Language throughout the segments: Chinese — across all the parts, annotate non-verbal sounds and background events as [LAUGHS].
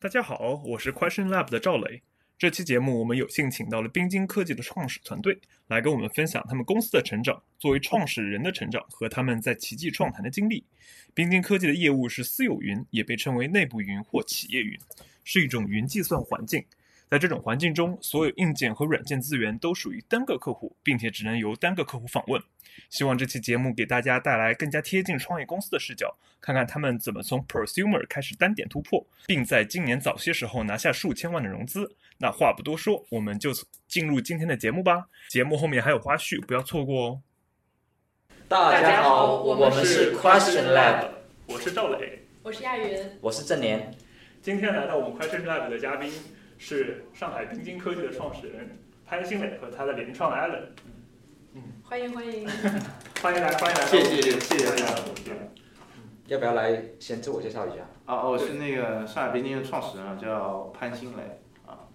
大家好，我是 Question Lab 的赵雷。这期节目我们有幸请到了冰晶科技的创始团队，来跟我们分享他们公司的成长、作为创始人的成长和他们在奇迹创坛的经历。冰晶科技的业务是私有云，也被称为内部云或企业云，是一种云计算环境。在这种环境中，所有硬件和软件资源都属于单个客户，并且只能由单个客户访问。希望这期节目给大家带来更加贴近创业公司的视角，看看他们怎么从 prosumer 开始单点突破，并在今年早些时候拿下数千万的融资。那话不多说，我们就进入今天的节目吧。节目后面还有花絮，不要错过哦。大家好，我们是 Question Lab，我是赵磊，我是亚云，我是郑年。今天来到我们 Question Lab 的嘉宾是上海冰晶科技的创始人潘新磊和他的联创 Allen。欢迎欢迎，[LAUGHS] 欢迎来，欢迎来，谢谢谢谢谢谢要不要来先自我介绍一下？啊，我是那个上海冰晶的创始人，叫潘新磊啊。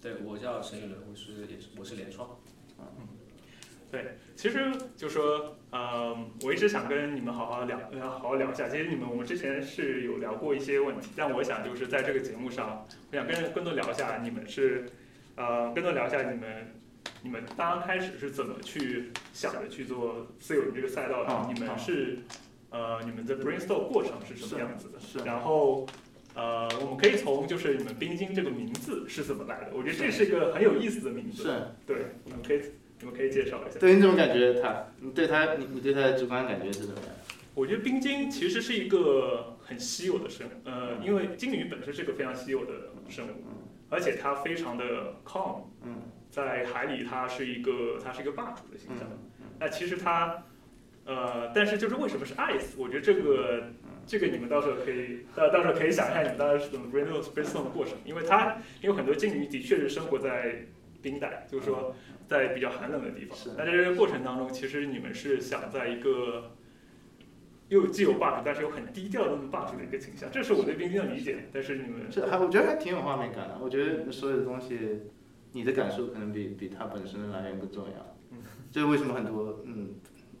对，我叫沈宇伦，我是也是我是联创。对，其实就说，呃，我一直想跟你们好好聊，呃，好好聊一下。其实你们我们之前是有聊过一些问题，但我想就是在这个节目上，我想跟更多聊一下你们是，呃，更多聊一下你们，你们刚刚开始是怎么去想着去做私有云这个赛道的？啊你们啊是，呃，你们的 brainstorm 过程是什么样子的？是然后，呃，我们可以从就是你们冰晶这个名字是怎么来的？我觉得这是一个很有意思的名字。是，对，我们可以你们可以介绍一下。对你怎么感觉他？你对他，你你对他的直观感觉是怎么样？我觉得冰晶其实是一个很稀有的生物，呃，因为鲸鱼本身是个非常稀有的生物，而且它非常的 calm，嗯在海里它是一个它是一个霸主的形象。嗯那其实它，呃，但是就是为什么是 ice？我觉得这个这个你们到时候可以，到到时候可以想一下你们当时是怎么 brainstorm brainstorm 的过程，因为它因为很多鲸鱼的确是生活在冰带，就是说在比较寒冷的地方。那在这个过程当中，其实你们是想在一个又既有霸主，但是又很低调的那么霸主的一个倾向，这是我对冰晶的理解。但是你们是还我觉得还挺有画面感的。我觉得所有的东西，你的感受可能比比它本身的来源更重要。嗯，[LAUGHS] 这是为什么很多嗯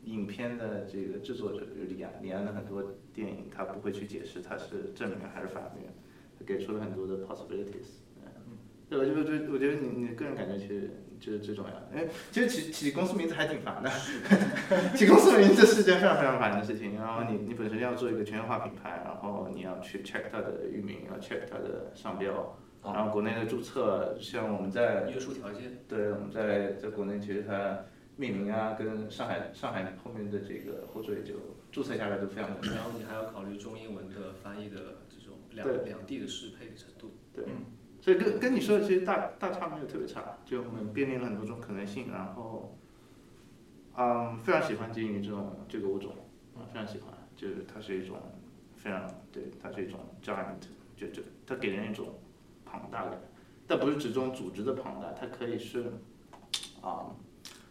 影片的这个制作者，比如李安，李安的很多电影，他不会去解释他是正面还是反面，他给出了很多的 possibilities。嗯，对，吧就是就我觉得你你个人感觉其实就是最重要的。哎，其实起起公司名字还挺烦的，[LAUGHS] 起公司名字是件非常非常烦的事情。然后你你本身要做一个全球化品牌，然后你要去 check 它的域名，要 check 它的商标，然后国内的注册，像我们在约束条件，对，我们在在国内其实它命名啊，跟上海上海后面的这个后缀就注册下来都非常的然后你还要考虑中英文的翻译的这种两两地的适配的程度。对，所以跟跟你说的其实大大差没有特别差，就我们便利了很多种可能性，然后，嗯，非常喜欢鲸鱼这种这个物种，啊，非常喜欢，就是它是一种非常对，它是一种 giant，就就它给人一种庞大感，但不是指这种组织的庞大，它可以是，啊、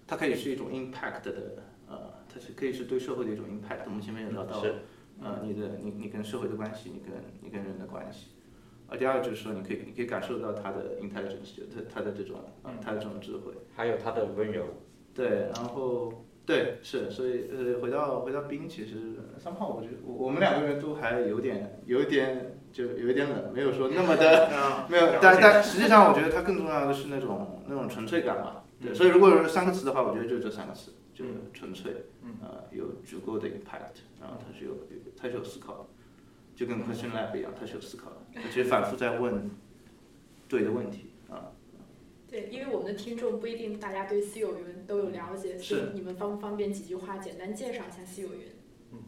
它可以是一种 impact 的，呃，它是可以是对社会的一种 impact。我们前面也聊到了，呃，你的你你跟社会的关系，你跟你跟人的关系。啊，第二个就是说，你可以你可以感受到他的 intelligence，就他他的这种啊，他的这种智慧。还有他的温柔。对，然后对是，所以呃，回到回到冰，其实三炮，我觉得我我们两个人都还有点有一点就有一点冷，没有说那么的啊 [LAUGHS] 没有但但实际上我觉得它更重要的是那种那种纯粹感吧。对，所以如果是三个词的话，我觉得就这三个词，就是纯粹，嗯呃，有足够的 impact，然后他是有他是有思考的，就跟 question lab 一样，它是有思考的，而且反复在问对的问题啊。对，因为我们的听众不一定大家对私有云都有了解，所以是你们方不方便几句话简单介绍一下私有云？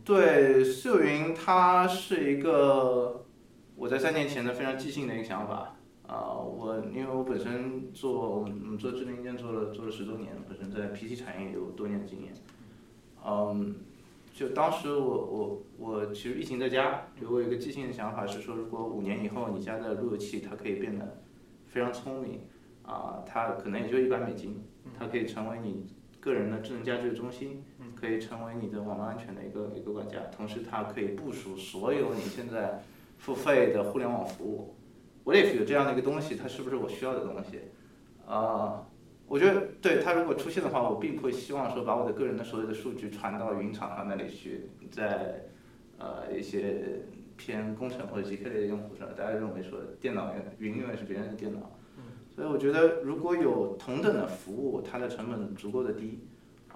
对，私有云它是一个我在三年前的非常即兴的一个想法啊、我因为我本身做我们我们做智能硬件做了做了十多年，本身在 PC 产业有多年的经验，嗯，就当时我我我其实疫情在家，就我有一个即兴的想法是说，如果五年以后你家的路由器它可以变得非常聪明啊、它可能也就一百美金，它可以成为你个人的智能家居的中心，可以成为你的网络安全的一个一个管家，同时它可以部署所有你现在付费的互联网服务。What if 有这样的一个东西，它是不是我需要的东西？啊、我觉得对它如果出现的话，我并不会希望说把我的个人的所有的数据传到云厂商那里去，在呃一些偏工程或者极客类的用户上，大家认为说电脑云永远是别人的电脑。所以我觉得如果有同等的服务，它的成本足够的低，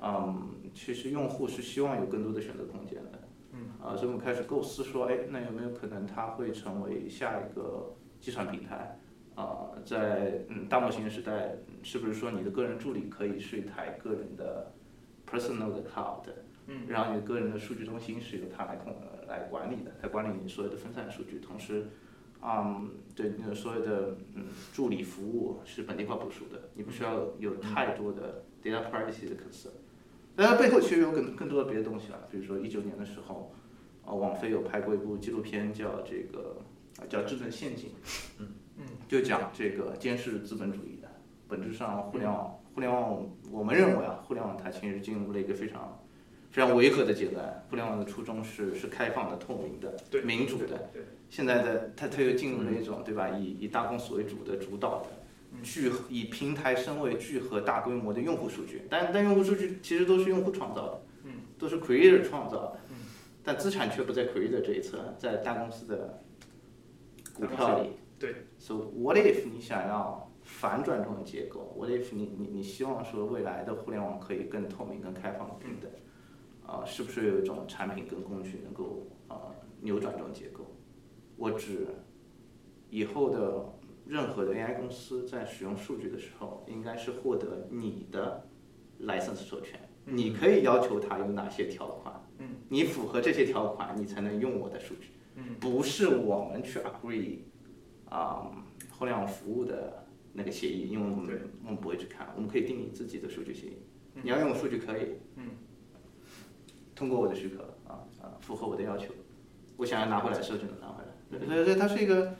嗯，其实用户是希望有更多的选择空间的。嗯。啊，所以我们开始构思说，哎，那有没有可能它会成为下一个计算平台？啊，在嗯大模型时代，是不是说你的个人助理可以是一台个人的 personal 的 cloud？嗯，然后你个人的数据中心是由它来控来管理的，来管理你所有的分散数据。同时，嗯，对你的所有的嗯助理服务是本地化部署的，你不需要有太多的 data privacy 的 concern。但它背后其实有更更多的别的东西了，比如说一九年的时候，啊，网飞有拍过一部纪录片，叫这个啊叫《智能陷阱》。嗯。就讲这个监视资本主义的，本质上互联网，互联网，我们认为啊，互联网它其实进入了一个非常，非常违和的阶段。互联网的初衷是是开放的、透明的、民主的。现在的它它又进入了一种对吧？以以大公司为主的主导的，聚以平台身为聚合大规模的用户数据，但但用户数据其实都是用户创造的，嗯都是 creator 创造的，嗯但资产却不在 creator 这一侧，在大公司的股票里。对，So what if 你想要反转这种结构？What if 你你你希望说未来的互联网可以更透明、更开放、平等？啊，是不是有一种产品跟工具能够啊扭转这种结构？我指以后的任何的 AI 公司在使用数据的时候，应该是获得你的 license 授权，你可以要求它有哪些条款，嗯，你符合这些条款，你才能用我的数据，嗯，不是我们去 agree。啊，互联网服务的那个协议，因为我们我们不会去看，我们可以定你自己的数据协议。你要用我数据可以，嗯，通过我的许可啊啊，符合我的要求，我想要拿回来的时候就能拿回来。所以所以它是一个，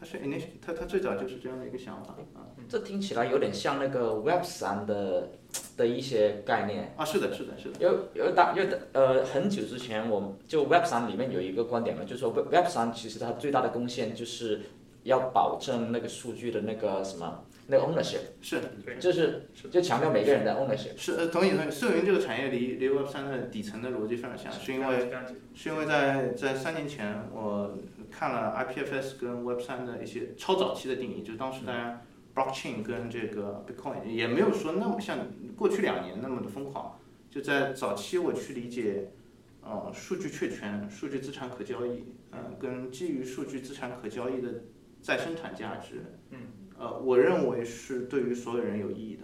它是它它最早就是这样的一个想法啊。这听起来有点像那个 Web 三的的一些概念啊，是的，是的，是的。有有大有的呃，很久之前我们就 Web 三里面有一个观点嘛，就是说 Web 三其实它最大的贡献就是。要保证那个数据的那个什么，那个 ownership 是，就是就强调每个人的 ownership 是呃同意同意，社云这个产业离离 Web 三的底层的逻辑非常像，是。因为是因为在在三年前我看了 IPFS 跟 Web 三的一些超早期的定义，就当时大家 blockchain 跟这个 Bitcoin 也没有说那么像过去两年那么的疯狂，就在早期我去理解，呃数据确权、数据资产可交易，嗯跟基于数据资产可交易的。再生产价值，嗯，呃，我认为是对于所有人有意义的。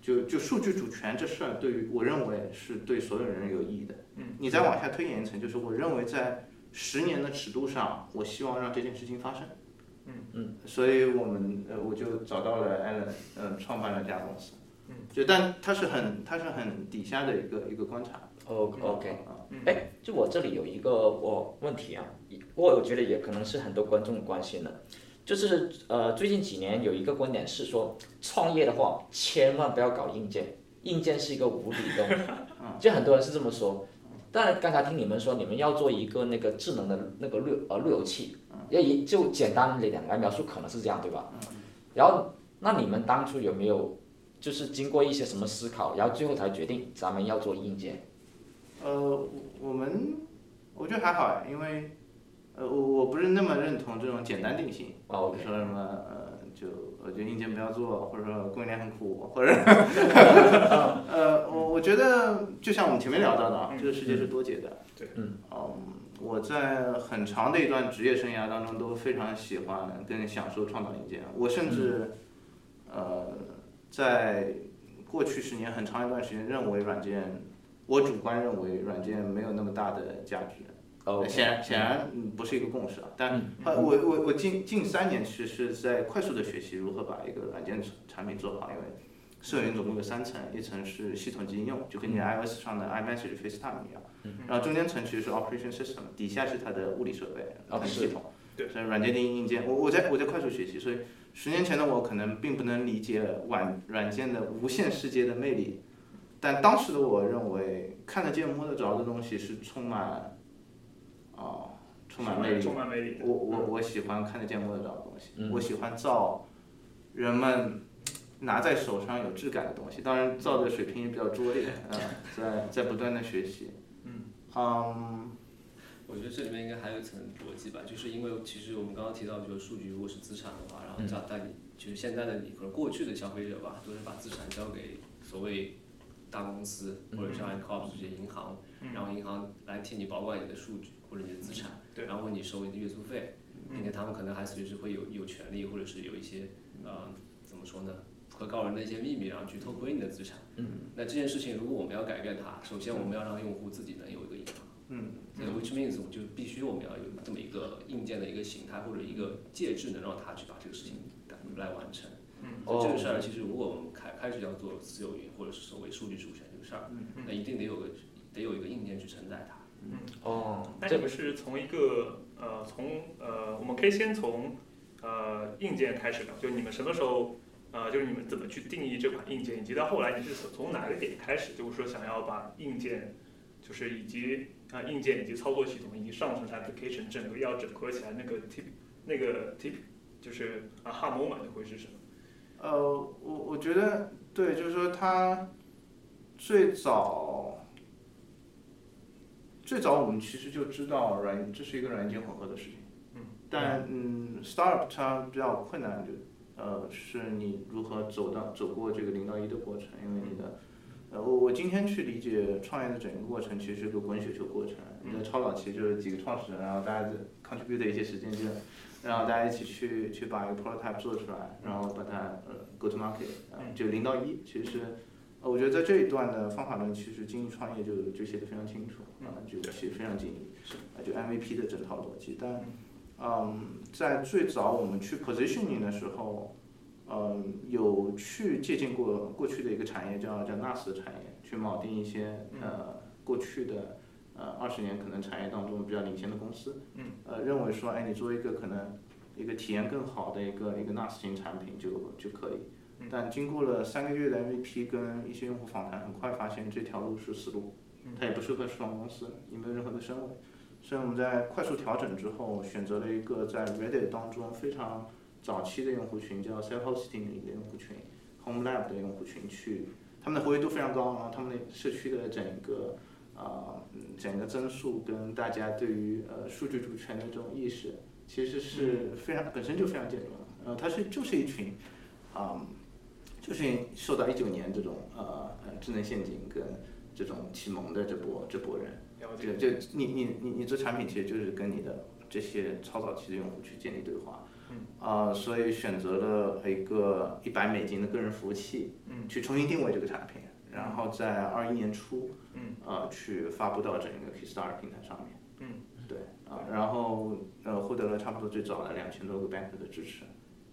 就就数据主权这事儿，对于我认为是对所有人有意义的。嗯，你再往下推演一层，就是我认为在十年的尺度上，我希望让这件事情发生。嗯嗯，所以我们呃，我就找到了 Allen，嗯，创办了这家公司。嗯，就但他是很他是很底下的一个一个观察。O OK，哎，就我这里有一个我问题啊，我我觉得也可能是很多观众关心的，就是呃最近几年有一个观点是说，创业的话千万不要搞硬件，硬件是一个无底洞，[LAUGHS] 就很多人是这么说。但刚才听你们说，你们要做一个那个智能的那个路呃路由器，要一就简单的来描述可能是这样对吧？然后那你们当初有没有就是经过一些什么思考，然后最后才决定咱们要做硬件？呃，我们我觉得还好哎，因为呃，我我不是那么认同这种简单定性，说什么呃，就我觉得硬件不要做，或者说供应链很苦，或者 [LAUGHS] 呃，我我觉得就像我们前面聊到的啊，这个世界是多节的，对，嗯，我在很长的一段职业生涯当中都非常喜欢跟享受创造硬件，我甚至呃，在过去十年很长一段时间认为软件。我主观认为软件没有那么大的价值，显然显然不是一个共识啊。但我我我近近三年其实是在快速的学习如何把一个软件产品做好，因为社云总共有三层，一层是系统级应用，就跟你 iOS 上的 iMessage、FaceTime 一样，然后中间层其实是 Operation System，底下是它的物理设备跟系统，对所以软件定义硬件。我我在我在快速学习，所以十年前的我可能并不能理解软软件的无限世界的魅力。但当时的我认为看得见摸得着的东西是充满，啊，充满魅力。充满魅力。我我我喜欢看得见摸得着的东西，我喜欢造人们拿在手上有质感的东西。当然造的水平也比较拙劣，嗯，在在不断的学习。嗯。嗯，我觉得这里面应该还有一层逻辑吧，就是因为其实我们刚刚提到，就是数据如果是资产的话，然后在但你就是现在的你，可能过去的消费者吧，都是把资产交给所谓大公司或者像 i c o p 这些银行，然后银行来替你保管你的数据或者你的资产，然后你收你的月租费，并且他们可能还随时会有有权利或者是有一些呃怎么说呢，不可告人的一些秘密，然后去偷窥你的资产。嗯，那这件事情如果我们要改变它，首先我们要让用户自己能有一个银行。嗯，对，which means 我就必须我们要有这么一个硬件的一个形态或者一个介质，能让他去把这个事情来完成。这个事儿其实如果我们开开始要做私有云或者是所谓数据主权这个事儿，那一定得有个得有一个硬件去承载它。哦，那你们是从一个呃，从呃，我们可以先从呃硬件开始聊，就你们什么时候呃，就是你们怎么去定义这款硬件，以及到后来你是从哪个点开始，就是说想要把硬件，就是以及啊、硬件以及操作系统以及上层 application 整个要整合起来，那个 tip 那个 tip 就是啊 h a moment 会是什么？呃，我我觉得对，就是说它最早最早我们其实就知道软这是一个软件混合的事情，嗯，但嗯，startup 它比较困难就呃是你如何走到走过这个零到一的过程，因为你的呃我我今天去理解创业的整个过程，其实是个滚雪球过程。你在超早期就是几个创始人，然后大家 contribute 的一些时间就。然后大家一起去去把一个 prototype 做出来，然后把它呃 go to market，呃就零到一，其实呃我觉得在这一段的方法论，其实精益创业就就写的非常清楚，啊、就写得非常精益，啊、就 MVP 的整套逻辑。但嗯，在最早我们去 positioning 的时候，嗯，有去借鉴过过去的一个产业叫叫 NAS 的产业，去铆定一些呃过去的。呃，二十年可能产业当中比较领先的公司，嗯，呃，认为说，哎，你做一个可能一个体验更好的一个一个 NAS 型产品就就可以，但经过了三个月的 MVP 跟一些用户访谈，很快发现这条路是死路，它也不适合初创公司，也没有任何的身位，所以我们在快速调整之后，选择了一个在 Reddit 当中非常早期的用户群，叫 self hosting 的一个用户群，Home Lab 的用户群去，他们的活跃度非常高，然后他们的社区的整个。啊、嗯，整个增速跟大家对于呃数据主权的这种意识，其实是非常本身就非常健壮的。呃，它是就是一群，啊、就是受到一九年这种呃呃智能陷阱跟这种启蒙的这波这波人，了就你你你你做产品其实就是跟你的这些超早期的用户去建立对话。嗯。啊、所以选择了一个一百美金的个人服务器，嗯，去重新定位这个产品，然后在二一年初。嗯，呃，去发布到整个 Kickstarter 平台上面。嗯，对啊、然后呃，获得了差不多最早的两千多个 banker 的支持，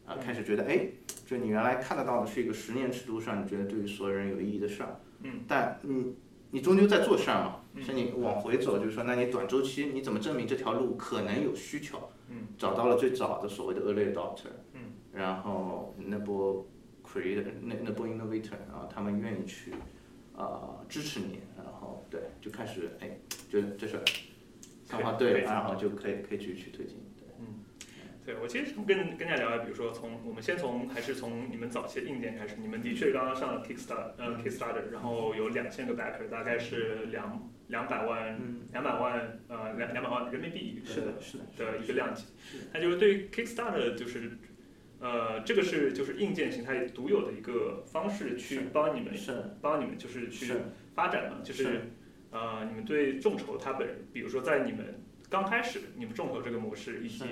啊、开始觉得哎，就你原来看得到的是一个十年尺度上，你觉得对于所有人有意义的事儿，嗯，但你你终究在做事儿嘛，所以你往回走，就是说，那你短周期你怎么证明这条路可能有需求？嗯，找到了最早的所谓的 early adopter，嗯，然后那波 creator 那那波 innovator 啊，他们愿意去。啊、支持你，然后对，就开始哎，觉得这事儿想法对，然后就可以可以去去推进。对，对，我其实想跟跟大家聊聊，比如说从我们先从还是从你们早期的硬件开始，你们的确刚刚上了 Kickstarter，呃 Kickstarter，然后有两千个 backer，大概是两两百万两百万呃两两百万人民币是的，是的，的一个量级。那就是对于 Kickstarter 就是。呃，这个是就是硬件形态独有的一个方式，去帮你们是帮你们就是去发展嘛，就是是呃，你们对众筹它本，比如说在你们刚开始，你们众筹这个模式，以及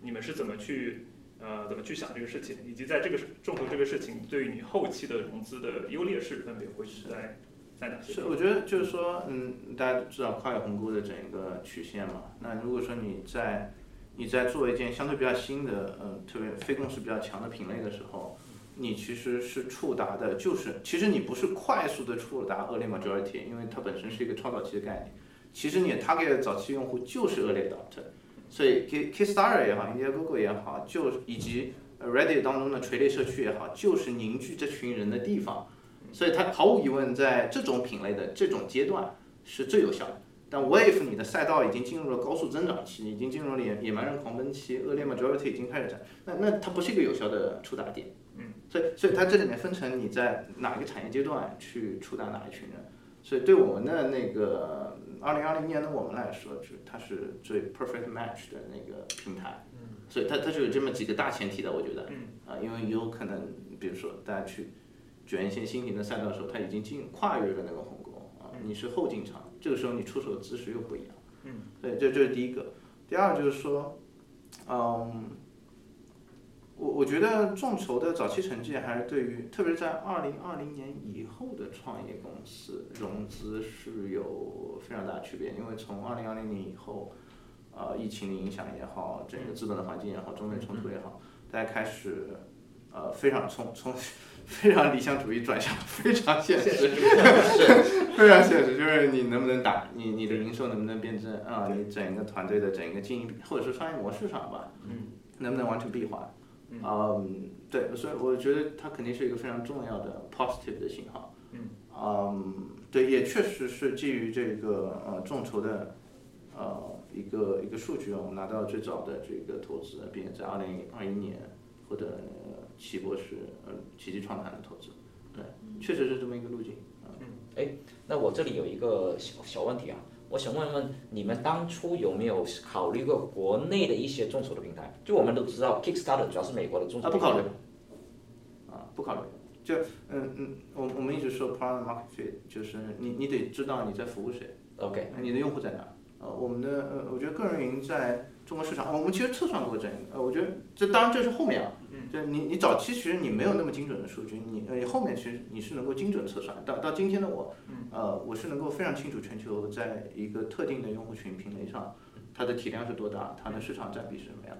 你们是怎么去呃怎么去想这个事情，以及在这个众筹这个事情对于你后期的融资的优劣势分别会是在在哪些？是，我觉得就是说，嗯，大家都知道跨越鸿沟的整个曲线嘛。那如果说你在你在做一件相对比较新的，呃，特别非共识比较强的品类的时候，你其实是触达的，就是其实你不是快速的触达 early majority，因为它本身是一个超早期的概念。其实你 target 早期用户就是 early adopter，所以 K Kickstarter 也好，Indiegogo 也好，就以及 Reddit 当中的垂类社区也好，就是凝聚这群人的地方。所以它毫无疑问在这种品类的这种阶段是最有效的。但 Wave 你的赛道已经进入了高速增长期，已经进入了野野蛮人狂奔期，Early Majority 已经开始涨，那那它不是一个有效的触达点。嗯，所以所以它这里面分成你在哪一个产业阶段去触达哪一群人。所以对我们的那个二零二零年的我们来说，是它是最 perfect match 的那个平台。嗯所以它它是有这么几个大前提的，我觉得。嗯啊，因为有可能，比如说大家去卷一些新型的赛道的时候，它已经进跨越了那个鸿沟啊，你是后进场，这个时候你出手的姿势又不一样。嗯。对，这这是第一个。第二就是说，嗯，我我觉得众筹的早期成绩还是对于，特别是在二零二零年以后的创业公司融资是有非常大的区别，因为从二零二零年以后。呃，疫情的影响也好，整个资本的环境也好，中美冲突也好，大家开始呃非常从从非常理想主义转向非常现实，[LAUGHS] 非常现实，就是你能不能打，你你的营收能不能变正啊？你整个团队的整个经营或者说商业模式上吧，嗯，能不能完成闭环？嗯，对，所以我觉得它肯定是一个非常重要的 positive 的信号。嗯，嗯，对，也确实是基于这个呃众筹的呃。一个一个数据啊，我们拿到最早的这个投资，并且在二零二一年获得齐博士呃奇迹创谈的投资，对，确实是这么一个路径。嗯，哎，那我这里有一个小小问题啊，我想问问你们当初有没有考虑过国内的一些众筹的平台？就我们都知道，Kickstarter 主要是美国的众筹。啊，不考虑。啊，不考虑。就嗯嗯，我我们一直说 product market fit，就是你你得知道你在服务谁。OK。你的用户在哪？呃，我们的呃，我觉得个人云在中国市场，我们其实测算过这个，呃，我觉得这当然这是后面啊，就你你早期其实你没有那么精准的数据，你呃后面其实你是能够精准测算，到到今天的我，呃，我是能够非常清楚全球在一个特定的用户群品类上，它的体量是多大，它的市场占比是什么样，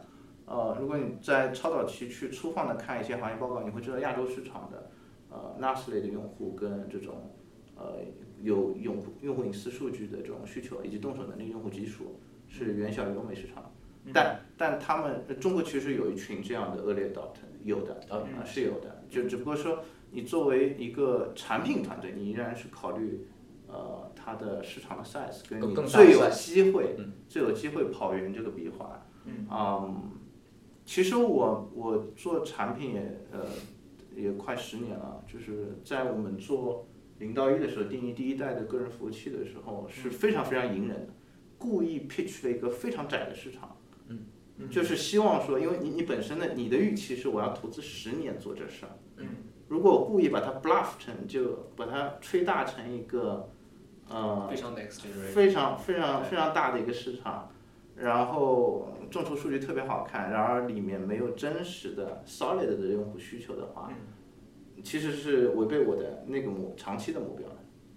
呃，如果你在超早期去粗放的看一些行业报告，你会知道亚洲市场的呃 NAS 类的用户跟这种呃。有用户用户隐私数据的这种需求，以及动手能力用户基数是远小于欧美市场，但但他们中国其实有一群这样的 early adopter，有的啊是有的，就只不过说你作为一个产品团队，你依然是考虑呃它的市场的 size，跟你最有机会最有机会跑赢这个闭环，嗯，其实我我做产品也呃也快十年了，就是在我们做。零到一的时候定义第一代的个人服务器的时候是非常非常隐忍的，故意 pitch 了一个非常窄的市场，嗯，就是希望说，因为你你本身的你的预期是我要投资十年做这事儿，嗯，如果我故意把它 bluff 成，就把它吹大成一个，呃，非常 next，非常非常非常大的一个市场，然后众筹数据特别好看，然而里面没有真实的 solid 的用户需求的话。其实是违背我的那个目长期的目标的，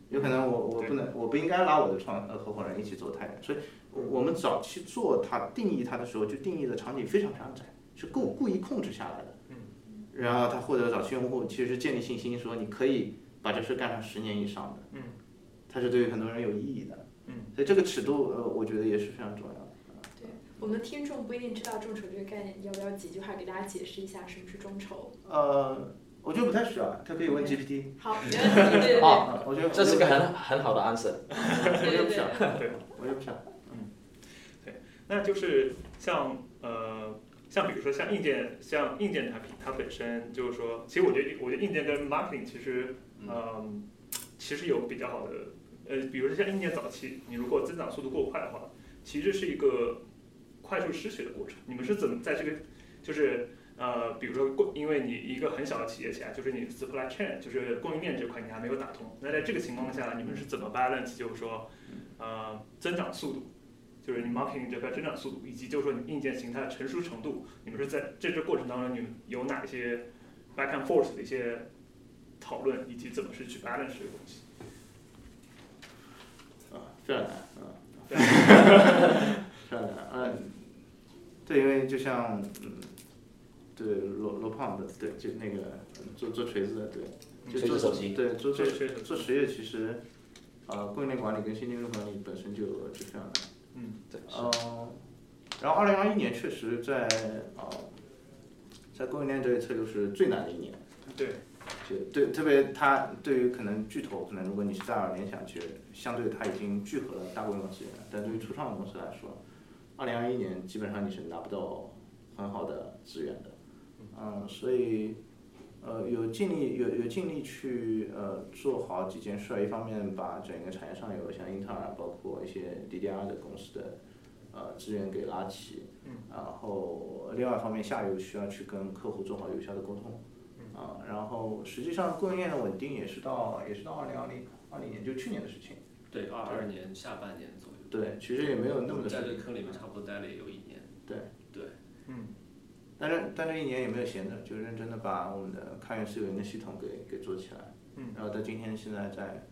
有可能我我不能我不应该拉我的创呃合伙人一起做太远，所以我们早期做它定义它的时候就定义的场景非常非常窄，是故故意控制下来的。嗯。然后他获得早期用户其实是建立信心，说你可以把这事干上十年以上的。嗯。它是对于很多人有意义的。嗯。所以这个尺度呃，我觉得也是非常重要的。对，我们的听众不一定知道众筹这个概念，要不要几句话给大家解释一下什么是众筹？呃。我觉得不太需要，他可以问 GPT。好，[LAUGHS] 没问题。好，我觉得这是个很很好的 answer。我觉得不需要，对，我觉得不需要。嗯，对，那就是像呃，像比如说像硬件，像硬件产品，它本身就是说，其实我觉得，我觉得硬件跟 marketing 其实，嗯，其实有比较好的，呃，比如说像硬件早期，你如果增长速度过快的话，其实是一个快速失血的过程。你们是怎么在这个，就是？呃，比如说供，因为你一个很小的企业起来，就是你 supply chain，就是供应链这块你还没有打通。那在这个情况下，你们是怎么 balance？就是说，呃，增长速度，就是你 marketing 这块增长速度，以及就是说你硬件形态成熟程度，你们是在这个过程当中，你们有哪一些 back and forth 的一些讨论，以及怎么是去 balance 这个东西？啊，非常难，啊，非常难，嗯，对，因为就像，嗯。对罗罗胖的，对，就那个做做锤子的，对，就做手机，对，做做做实业，其实，呃，供应链管理跟新经营管理本身就就非常难。嗯，对。嗯，然后二零二一年确实在呃，在供应链这一侧就是最难的一年。对。就对，特别它对于可能巨头，可能如果你是戴尔、联想，其实相对它已经聚合了大规模资源，但对于初创公司来说，二零二一年基本上你是拿不到很好的资源的。嗯，所以，呃，有尽力有有尽力去呃做好几件事儿，一方面把整个产业上游像英特尔，包括一些 DDR 的公司的呃资源给拉齐，然后另外一方面下游需要去跟客户做好有效的沟通，啊，然后实际上供应链的稳定也是到也是到二零二零二零年就去年的事情，对，二二年下半年左右。对，其实也没有那么的在这个坑里面差不多待了也有一年。对对，但是但这一年也没有闲着，就认真的把我们的开源私有云的系统给给做起来。嗯。然后到今天现在在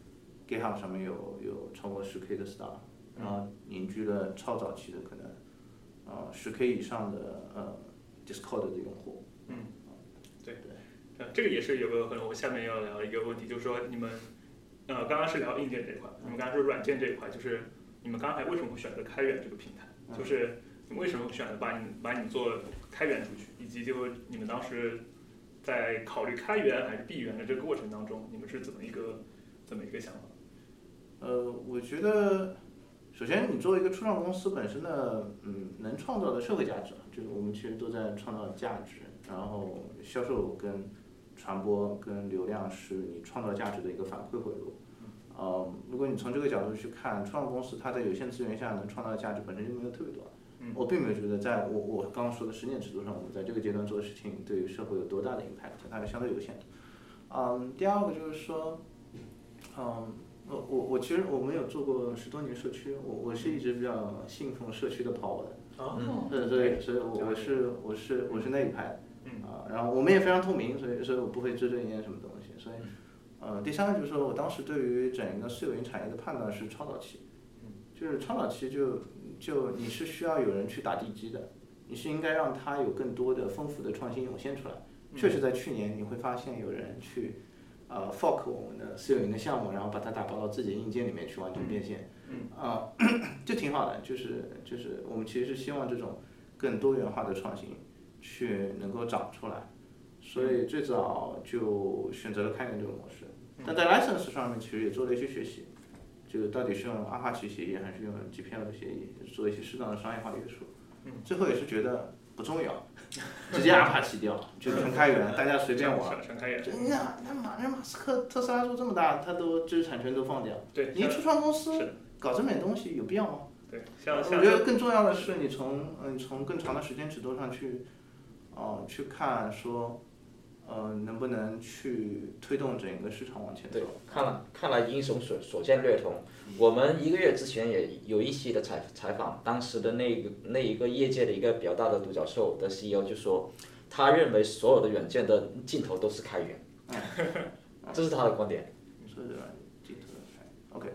GitHub 上面有有超过十 K 的 star，然后凝聚了超早期的可能，呃十 K 以上的呃 Discord 的用户。嗯。对对，这个也是有个可能我下面要聊一个问题，就是说你们，呃，刚刚是聊硬件这一块，你们刚刚说软件这一块，就是你们刚才为什么会选择开源这个平台？就是为什么选择把你把你们做开源出去，以及就你们当时在考虑开源还是闭源的这个过程当中，你们是怎么一个怎么一个想法？呃，我觉得，首先你作为一个初创公司本身的，嗯，能创造的社会价值，就是我们其实都在创造价值，然后销售跟传播跟流量是你创造价值的一个反馈回路。呃，如果你从这个角度去看，初创公司它在有限资源下能创造的价值本身就没有特别多。我并没有觉得在我我刚刚说的十年尺度上，我们在这个阶段做的事情对于社会有多大的 impact，它是相对有限的。嗯，第二个就是说，嗯，我我我其实我没有做过十多年社区，我我是一直比较信奉社区的 power 的。啊，嗯对，所以所以我我是我是我是那一派的，嗯啊，然后我们也非常透明，所以所以我不会遮遮掩掩什么东西，所以，呃，第三个就是说我当时对于整个私有云产业的判断是超早期，就是超早期就就你是需要有人去打地基的，你是应该让它有更多的丰富的创新涌现出来，确实在去年你会发现有人去。呃，fork 我们的私有云的项目，然后把它打包到自己的硬件里面去完成变现，啊、[CLEARS THROAT] 这挺好的，就是就是我们其实是希望这种更多元化的创新去能够长出来，所以最早就选择了开源这个模式。但在 license 上面其实也做了一些学习，就到底是用阿帕奇协议还是用 GPL 的协议，做一些适当的商业化约束。最后也是觉得不重要，[LAUGHS] 直接阿帕奇掉，就全开源，大家随便玩。全全开源，就你想，那马人马斯克特斯拉做这么大，他都知识产权都放掉，对，你像初创公司搞这么点东西有必要吗？对，像我觉得更重要的是，你从嗯从更长的时间尺度上去，哦、去看说，呃，能不能去推动整个市场往前走对。，看了看来英雄所所见略同。我们一个月之前也有一期的采采访，当时的那个那一个业界的一个比较大的独角兽的 CEO 就说，他认为所有的软件的尽头都是开源，[LAUGHS] 这是他的观点。OK。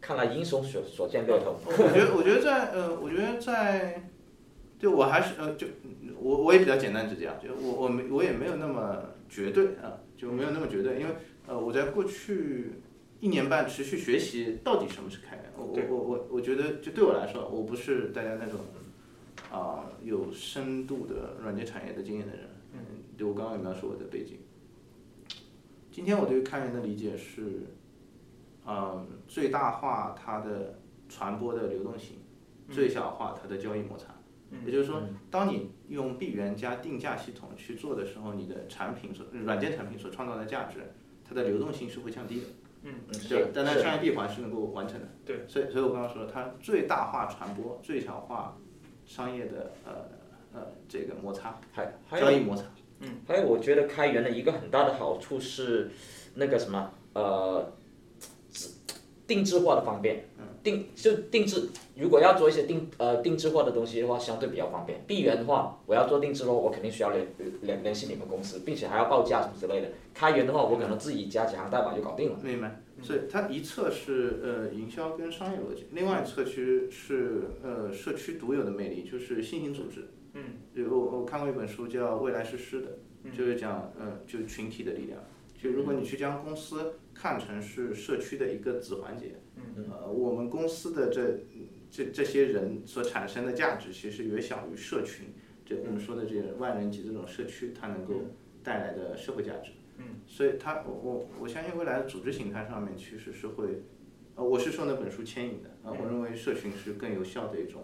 看来英雄所所见略同。我觉得，我觉得在呃，我觉得在，就我还是呃，就我我也比较简单直接啊，就我我没我也没有那么绝对啊，就没有那么绝对，因为呃，我在过去一年半持续学习到底什么是开源，我我我我我觉得就对我来说，我不是大家那种啊、有深度的软件产业的经验的人，嗯，就我刚刚有描述我的背景。今天我对于开源的理解是，嗯，最大化它的传播的流动性，最小化它的交易摩擦。也就是说，当你用闭源加定价系统去做的时候，你的产品所软件产品所创造的价值，它的流动性是会降低的。嗯，对是，但它商业闭环是能够完成的。对，所以所以我刚刚说，它最大化传播，最小化商业的呃呃这个摩擦，还还有交易摩擦。嗯。还有，我觉得开源的一个很大的好处是那个什么呃，定制化的方便。定就定制，如果要做一些定呃定制化的东西的话，相对比较方便。闭源的话，我要做定制的话，我肯定需要联联联系你们公司，并且还要报价什么之类的。开源的话，我可能自己加几行代码就搞定了。明白，所以它一侧是呃营销跟商业逻辑，另外一侧其实是呃社区独有的魅力，就是新型组织。嗯，就我我看过一本书叫《未来是诗》的，就是讲呃就群体的力量。就如果你去将公司看成是社区的一个子环节，呃，我们公司的这这这些人所产生的价值，其实远小于社群，这我们说的这个万人级这种社区，它能够带来的社会价值。嗯，所以它我我我相信未来的组织形态上面其实是会，呃，我是受那本书牵引的，啊，我认为社群是更有效的一种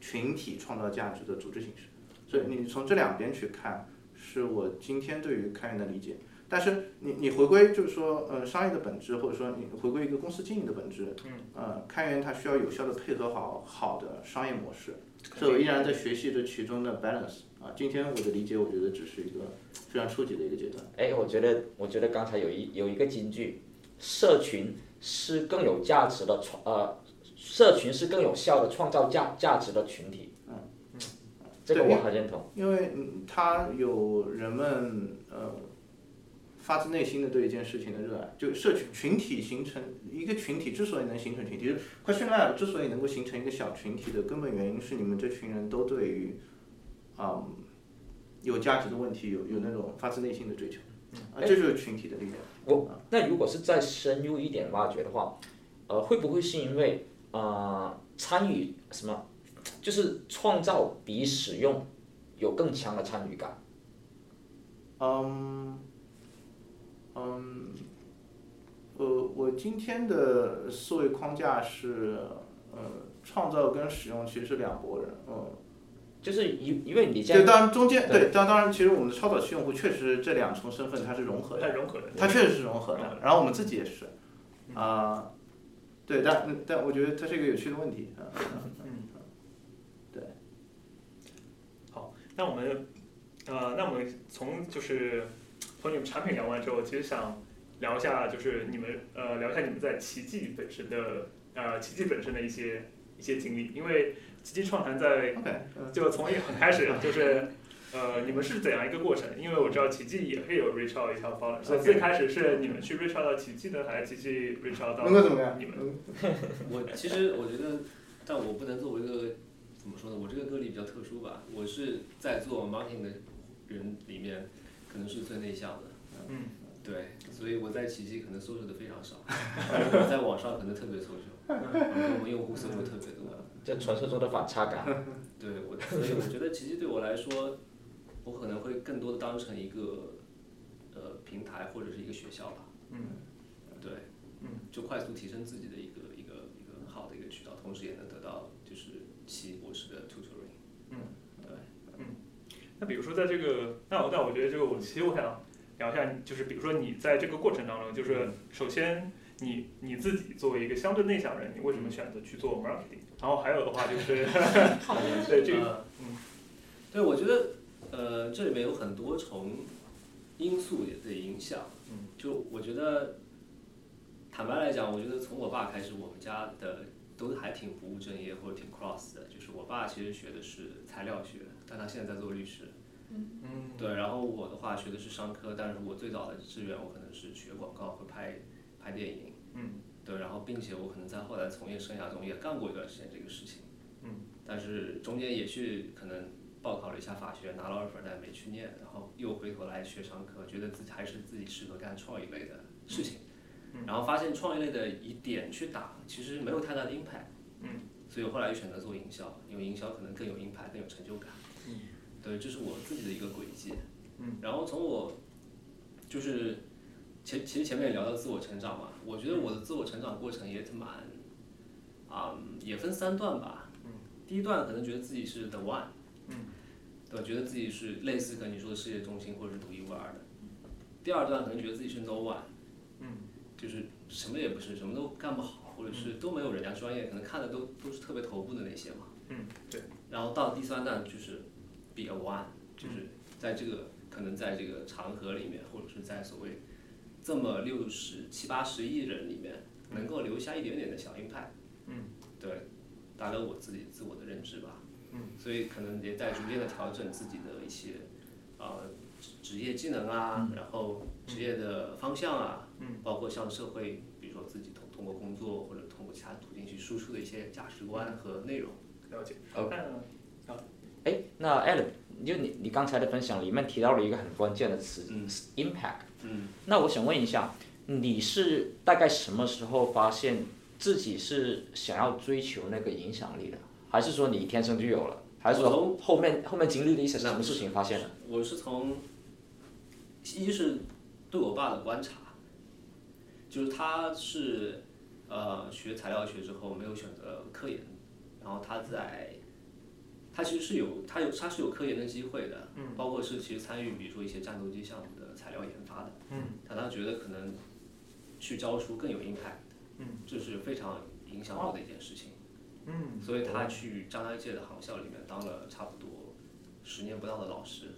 群体创造价值的组织形式。所以你从这两边去看，是我今天对于开源的理解。但是你你回归就是说，呃，商业的本质，或者说你回归一个公司经营的本质，嗯，呃，开源它需要有效的配合好好的商业模式，所以我依然在学习这其中的 balance 啊。今天我的理解，我觉得只是一个非常初级的一个阶段。哎，我觉得我觉得刚才有一有一个金句，社群是更有价值的创呃，社群是更有效的创造价价值的群体。嗯这个我很认同。因为嗯它有人们呃发自内心的对一件事情的热爱，就社群群体形成一个群体之所以能形成群体，就是 Question Lab 之所以能够形成一个小群体的根本原因是你们这群人都对于嗯有价值的问题有有那种发自内心的追求，啊，这就是群体的力量。我那如果是再深入一点挖掘的话，呃，会不会是因为呃参与什么，就是创造比使用有更强的参与感？嗯，嗯，呃，我今天的思维框架是，呃，创造跟使用其实是两拨人，嗯，就是一因为你这就样，当然中间对，当当然其实我们的超早期用户确实这两重身份它是融合的，它融合的。它确实是融合的，然后我们自己也是，啊、对，但但我觉得它是一个有趣的问题，嗯，对。好，那我们呃，那我们从就是从你们产品聊完之后，其实想聊一下，就是你们呃聊一下你们在奇迹本身的呃奇迹本身的一些一些经历，因为奇迹创坛在就从一很开始就是。呃，你们是怎样一个过程？因为我知道奇迹也会有 reach out 一条 follow，所以最开始是你们去 reach out 到奇迹呢，还是奇迹 reach out 到能够怎么样？你们？嗯 [LAUGHS] 我其实我觉得，但我不能作为一个怎么说呢？我这个个例比较特殊吧。我是在做 marketing 的人里面，可能是最内向的。嗯，对，所以我在奇迹可能搜索的非常少，我 [LAUGHS] 在网上可能特别搜索，跟我们用户搜索特别多。这传说中的反差感。对我，所以我觉得奇迹对我来说，我可能会更多的当成一个呃平台或者是一个学校吧。嗯，对，嗯，就快速提升自己的一个一个一个很好的一个渠道，同时也能得到就是奇异博士的 tutoring。那比如说在这个，那我那我觉得这个我其实我想聊一下，就是比如说你在这个过程当中，就是首先你你自己作为一个相对内向人，你为什么选择去做 marketing？然后还有的话就是，[LAUGHS] 好的对这个，嗯，对，我觉得呃这里面有很多重因素也的影响。嗯，就我觉得，坦白来讲，我觉得从我爸开始，我们家的都还挺不务正业或者挺 cross 的。就是我爸其实学的是材料学，但他现在在做律师。嗯，对，然后我的话学的是商科，但是我最早的志愿我可能是学广告和拍拍电影。嗯，对，然后并且我可能在后来从业生涯中也干过一段时间这个事情。嗯，但是中间也去可能报考了一下法学，拿了二分，但没去念，然后又回头来学商科，觉得自己还是自己适合干创意类的事情。嗯然后发现创意类的以点去打，其实没有太大的 impact。嗯，所以我后来又选择做营销，因为营销可能更有 impact，更有成就感。嗯，对，这是我自己的一个轨迹。嗯，然后从我就是前其实前面也聊到自我成长嘛，我觉得我的自我成长过程也蛮啊、也分三段吧。嗯，第一段可能觉得自己是 the one。嗯，对，觉得自己是类似跟你说的世界中心或者是独一无二的。第二段可能觉得自己是 no one。嗯，就是什么也不是，什么都干不好，或者是都没有人家专业，可能看的都都是特别头部的那些嘛。嗯，对。然后到第三段就是 be a one，就是在这个可能在这个长河里面，或者是在所谓这么六十七八十亿人里面，能够留下一点点的小 impact。嗯，对，大概我自己自我的认知吧。嗯，所以可能也在逐渐的调整自己的一些呃职职业技能啊，然后职业的方向啊，嗯，包括向社会，比如说自己通通过工作或者通过其他途径去输出的一些价值观和内容。了解。OK 那哎，那 Alan，就你你刚才的分享里面提到了一个很关键的词、嗯 impact。嗯，那我想问一下，你是大概什么时候发现自己是想要追求那个影响力的？还是说你天生就有了？还是说从后面后面经历了一些什么事情发现的？我是从一是对我爸的观察，就是他是呃学材料学之后没有选择科研，然后他在它其实是有他有他是有科研的机会的，嗯。包括是其实参与比如说一些战斗机项目的材料研发的，嗯。他当时觉得可能去教书更有 impact，嗯，这是非常影响我的一件事情，嗯。所以他去张家界的航校里面当了差不多十年不到的老师，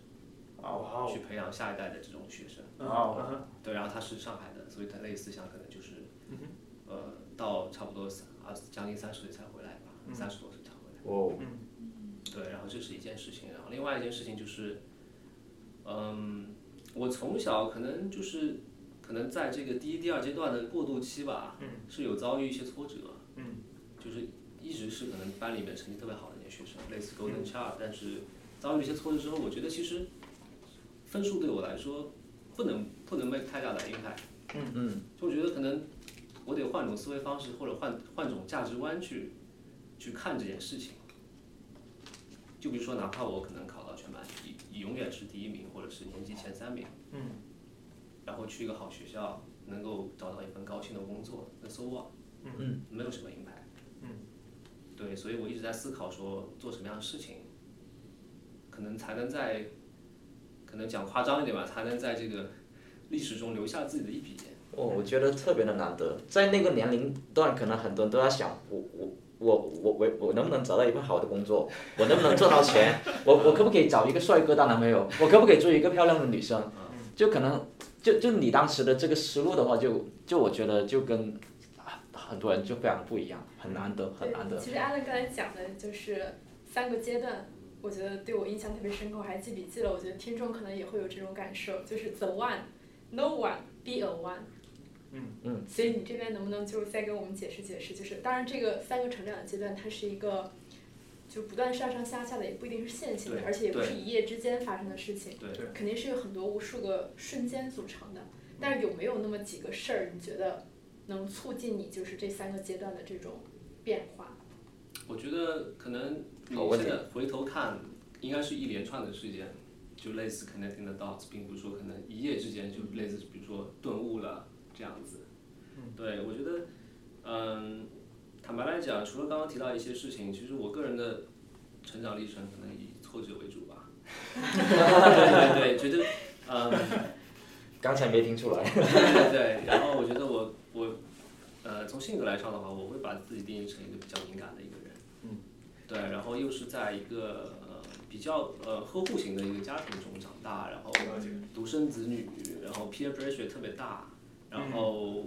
哇哦。去培养下一代的这种学生。哦。嗯。对，然后他是上海的，所以他类似像可能就是，嗯呃，到差不多三啊将近三十岁才回来吧，嗯。三十多岁才回来。哦，对，然后这是一件事情，然后另外一件事情就是，嗯，我从小可能就是可能在这个第一、第二阶段的过渡期吧，嗯是有遭遇一些挫折，嗯就是一直是可能班里面成绩特别好的那些学生，类似嗯 Golden Child，、但是遭遇一些挫折之后，我觉得其实分数对我来说不能不能 make 太大的 impact。嗯就我觉得可能我得换种思维方式，或者换换种价值观去去看这件事情。就比如说，哪怕我可能考到全班以永远是第一名，或者是年级前三名，嗯然后去一个好学校，能够找到一份高薪的工作，那 so what？嗯，没有什么 impact。嗯，对，所以我一直在思考说，做什么样的事情，可能才能在，可能讲夸张一点吧，才能在这个历史中留下自己的一笔。哦，我觉得特别的难得，在那个年龄段，可能很多人都在想，我我我我我我能不能找到一份好的工作？我能不能赚到钱？我我可不可以找一个帅哥当男朋友？我可不可以追一个漂亮的女生？就可能就就你当时的这个思路的话，就就我觉得就跟啊很多人就非常不一样，很难得，很难得，。其实阿伦刚才讲的就是三个阶段，我觉得对我印象特别深刻，我还记笔记了。我觉得听众可能也会有这种感受，就是 the one, no one, be a one。嗯嗯。所以你这边能不能就是再给我们解释解释？就是当然这个三个成长的阶段，它是一个就不断上上下下的，也不一定是线性的，而且也不是一夜之间发生的事情。对对肯定是有很多无数个瞬间组成的。但是有没有那么几个事儿，你觉得能促进你就是这三个阶段的这种变化？我觉得可能你现在回头看，应该是一连串的事件，就类似 connecting the dots，并不是说可能一夜之间就类似，比如说顿悟了这样子。对，我觉得，嗯，坦白来讲，除了刚刚提到一些事情，其实我个人的成长历程可能以挫折为主吧。对 [LAUGHS] 对对，觉得，嗯。[LAUGHS] 刚才没听出来。对对对，然后我觉得我我呃从性格来上的话，我会把自己定义成一个比较敏感的一个人。嗯。对，然后又是在一个呃比较呃呵护型的一个家庭中长大，然后独生子女，然后 peer pressure 特别大，然后、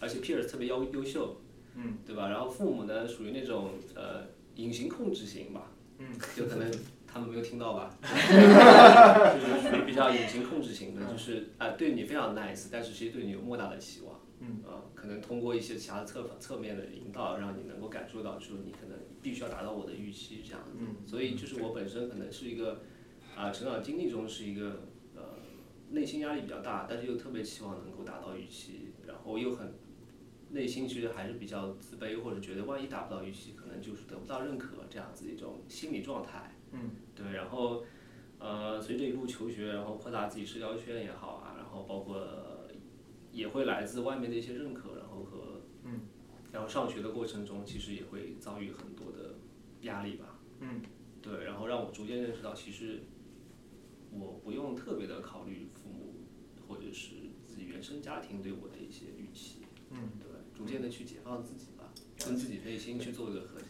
而且 peers 特别优优秀，嗯，对吧？然后父母呢属于那种呃隐形控制型吧，嗯，就可能他们没有听到吧，[LAUGHS] 就是属于比较隐形控制型的，就是啊、对你非常 nice，但是其实对你有莫大的期望，嗯，啊、可能通过一些其他的侧侧面的引导，让你能够感受到，就是你可能必须要达到我的预期这样子，嗯。所以就是我本身可能是一个啊、成长经历中是一个呃内心压力比较大，但是又特别期望能够达到预期，然后又很内心其实还是比较自卑，或者觉得万一达不到预期，可能就是得不到认可这样子一种心理状态。嗯，对，然后呃，随着一路求学，然后扩大自己社交圈也好啊，然后包括呃也会来自外面的一些认可，然后和嗯，然后上学的过程中，其实也会遭遇很多的压力吧。嗯，对，然后让我逐渐认识到，其实我不用特别的考虑或者是自己原生家庭对我的一些预期。嗯，对，逐渐的去解放自己吧，跟自己内心去做一个和解。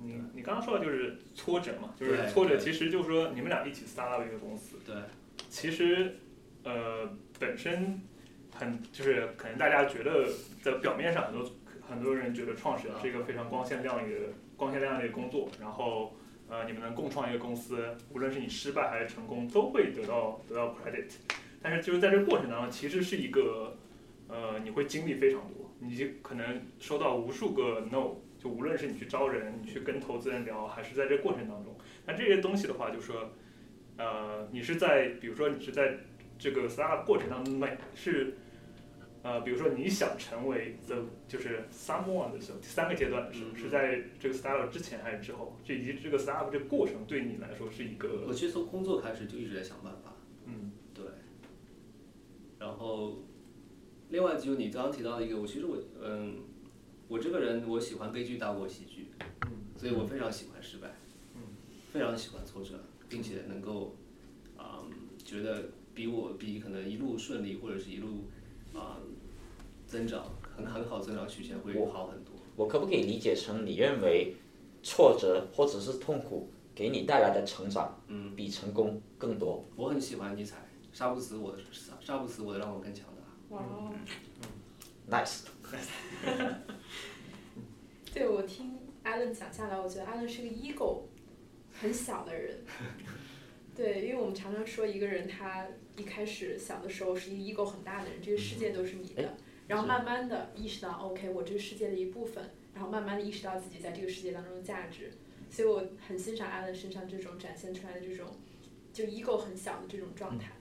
你你刚刚说的就是挫折嘛，就是挫折，其实就是说你们俩一起 start up 一个公司，对，其实呃本身很就是可能大家觉得在表面上很多很多人觉得创始人是一个非常光鲜亮丽的光鲜亮丽的工作，然后呃你们能共创一个公司，无论是你失败还是成功，都会得到得到 credit，但是就是在这个过程当中，其实是一个呃你会经历非常多，你就可能收到无数个 no。就无论是你去招人，你去跟投资人聊，还是在这个过程当中，那这些东西的话，就说，呃，你是在比如说你是在这个 startup 过程当中，每是，呃，比如说你想成为 the 就是 someone 的时候，第三个阶段的时候，嗯是在这个 startup 之前还是之后？这以及这个 startup 这个过程对你来说是一个，我其实从工作开始就一直在想办法。嗯对，然后另外就你刚刚提到的一个，我其实我嗯，我这个人我喜欢悲剧大过喜剧，嗯所以我非常喜欢失败。嗯非常喜欢挫折，并且能够，啊、觉得比我比可能一路顺利或者是一路啊、增长很很好增长曲线会好很多。我可不可以理解成你认为挫折或者是痛苦给你带来的成长，嗯，比成功更多？我很喜欢尼采，杀不死我的杀杀不死我的让我更强大。哇哦！Nice，对我听 Alan 讲下来，我觉得 Alan 是个 ego 很小的人。[LAUGHS] 对，因为我们常常说一个人他一开始小的时候是一个 ego 很大的人，这个世界都是你的，然后慢慢的意识到 OK，我这个世界的一部分，然后慢慢的意识到自己在这个世界当中的价值，所以我很欣赏 Alan 身上这种展现出来的这种就 ego 很小的这种状态。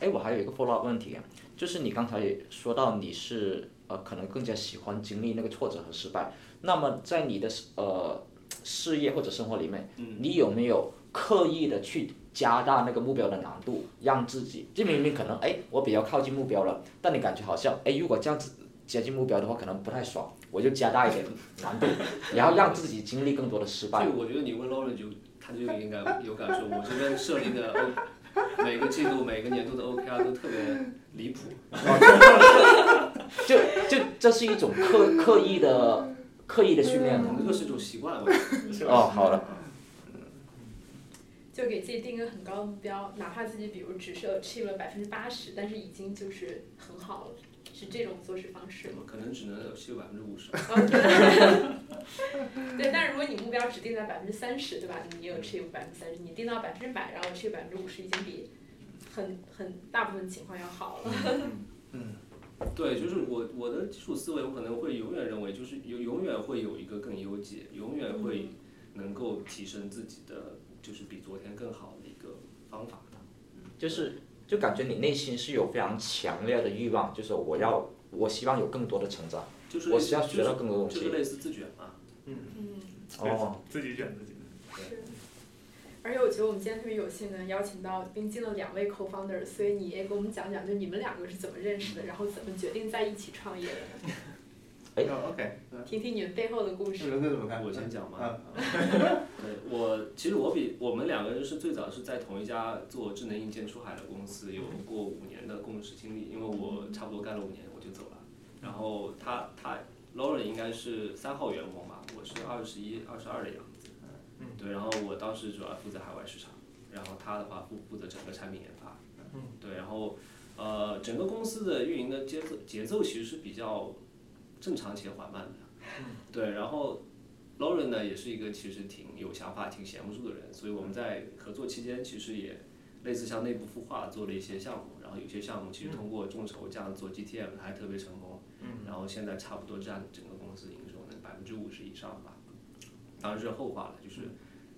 哎，我还有一个 follow up 问题啊，就是你刚才也说到你是呃可能更加喜欢经历那个挫折和失败，那么在你的呃事业或者生活里面，你有没有刻意的去加大那个目标的难度，让自己这明明可能哎我比较靠近目标了，但你感觉好像哎如果这样子接近目标的话可能不太爽，我就加大一点 [LAUGHS] 难度，然后让自己经历更多的失败所以我觉得你问 Lauren 就他就应该有感受。我这边设立的 O [LAUGHS] [LAUGHS] 每个季度每个年度的 OKR 都特别离谱。[LAUGHS] 就就这是一种刻刻意的刻意的训练吗？这个是一种习惯，我觉得。哦，好了。就给自己定一个很高的目标，哪怕自己比如只是 achieve 了百分之八十，但是已经就是很好了，是这种做事方式吗？可能只能有百分之五十。[LAUGHS] 对，但是如果你目标只定在百分之三十，对吧？你有 achieve 百分之三十，你定到百分之百，然后 achieve 百分之五十，已经比很很大部分情况要好了。[LAUGHS] 嗯对，就是我我的基础思维，我可能会永远认为，就是永永远会有一个更优解，永远会能够提升自己的，就是比昨天更好的一个方法。就是就感觉你内心是有非常强烈的欲望，就是我要我希望有更多的成长，就是我类似就是需要学到更多东西。就是类似自卷嘛。嗯，嗯哦，自己卷自己的。是。而且我觉得我们今天特别有幸能邀请到并进了两位 co-founder，所以你也给我们讲讲，就你们两个是怎么认识的，然后怎么决定在一起创业的呢？，OK，嗯听听你们背后的故事。轮哥怎么看？我先讲嘛。我，其实我比我们两个人是最早是在同一家做智能硬件出海的公司，有过五年的共事经历。因为我差不多干了五年我就走了，然后他他 Lauren 应该是三号员工吧，我是二十一、二十二的样子。嗯对，然后我当时主要负责海外市场，然后他的话负负责整个产品研发。嗯。对，然后呃，整个公司的运营的节奏节奏其实是比较正常且缓慢的。嗯。对，然后 Lauren 呢也是一个其实挺有想法、挺闲不住的人，所以我们在合作期间其实也类似像内部孵化做了一些项目，然后有些项目其实通过众筹这样做 GTM 还特别成功，嗯。然后现在差不多占整个公司营收的百分之五十以上吧，当然是后话了，就是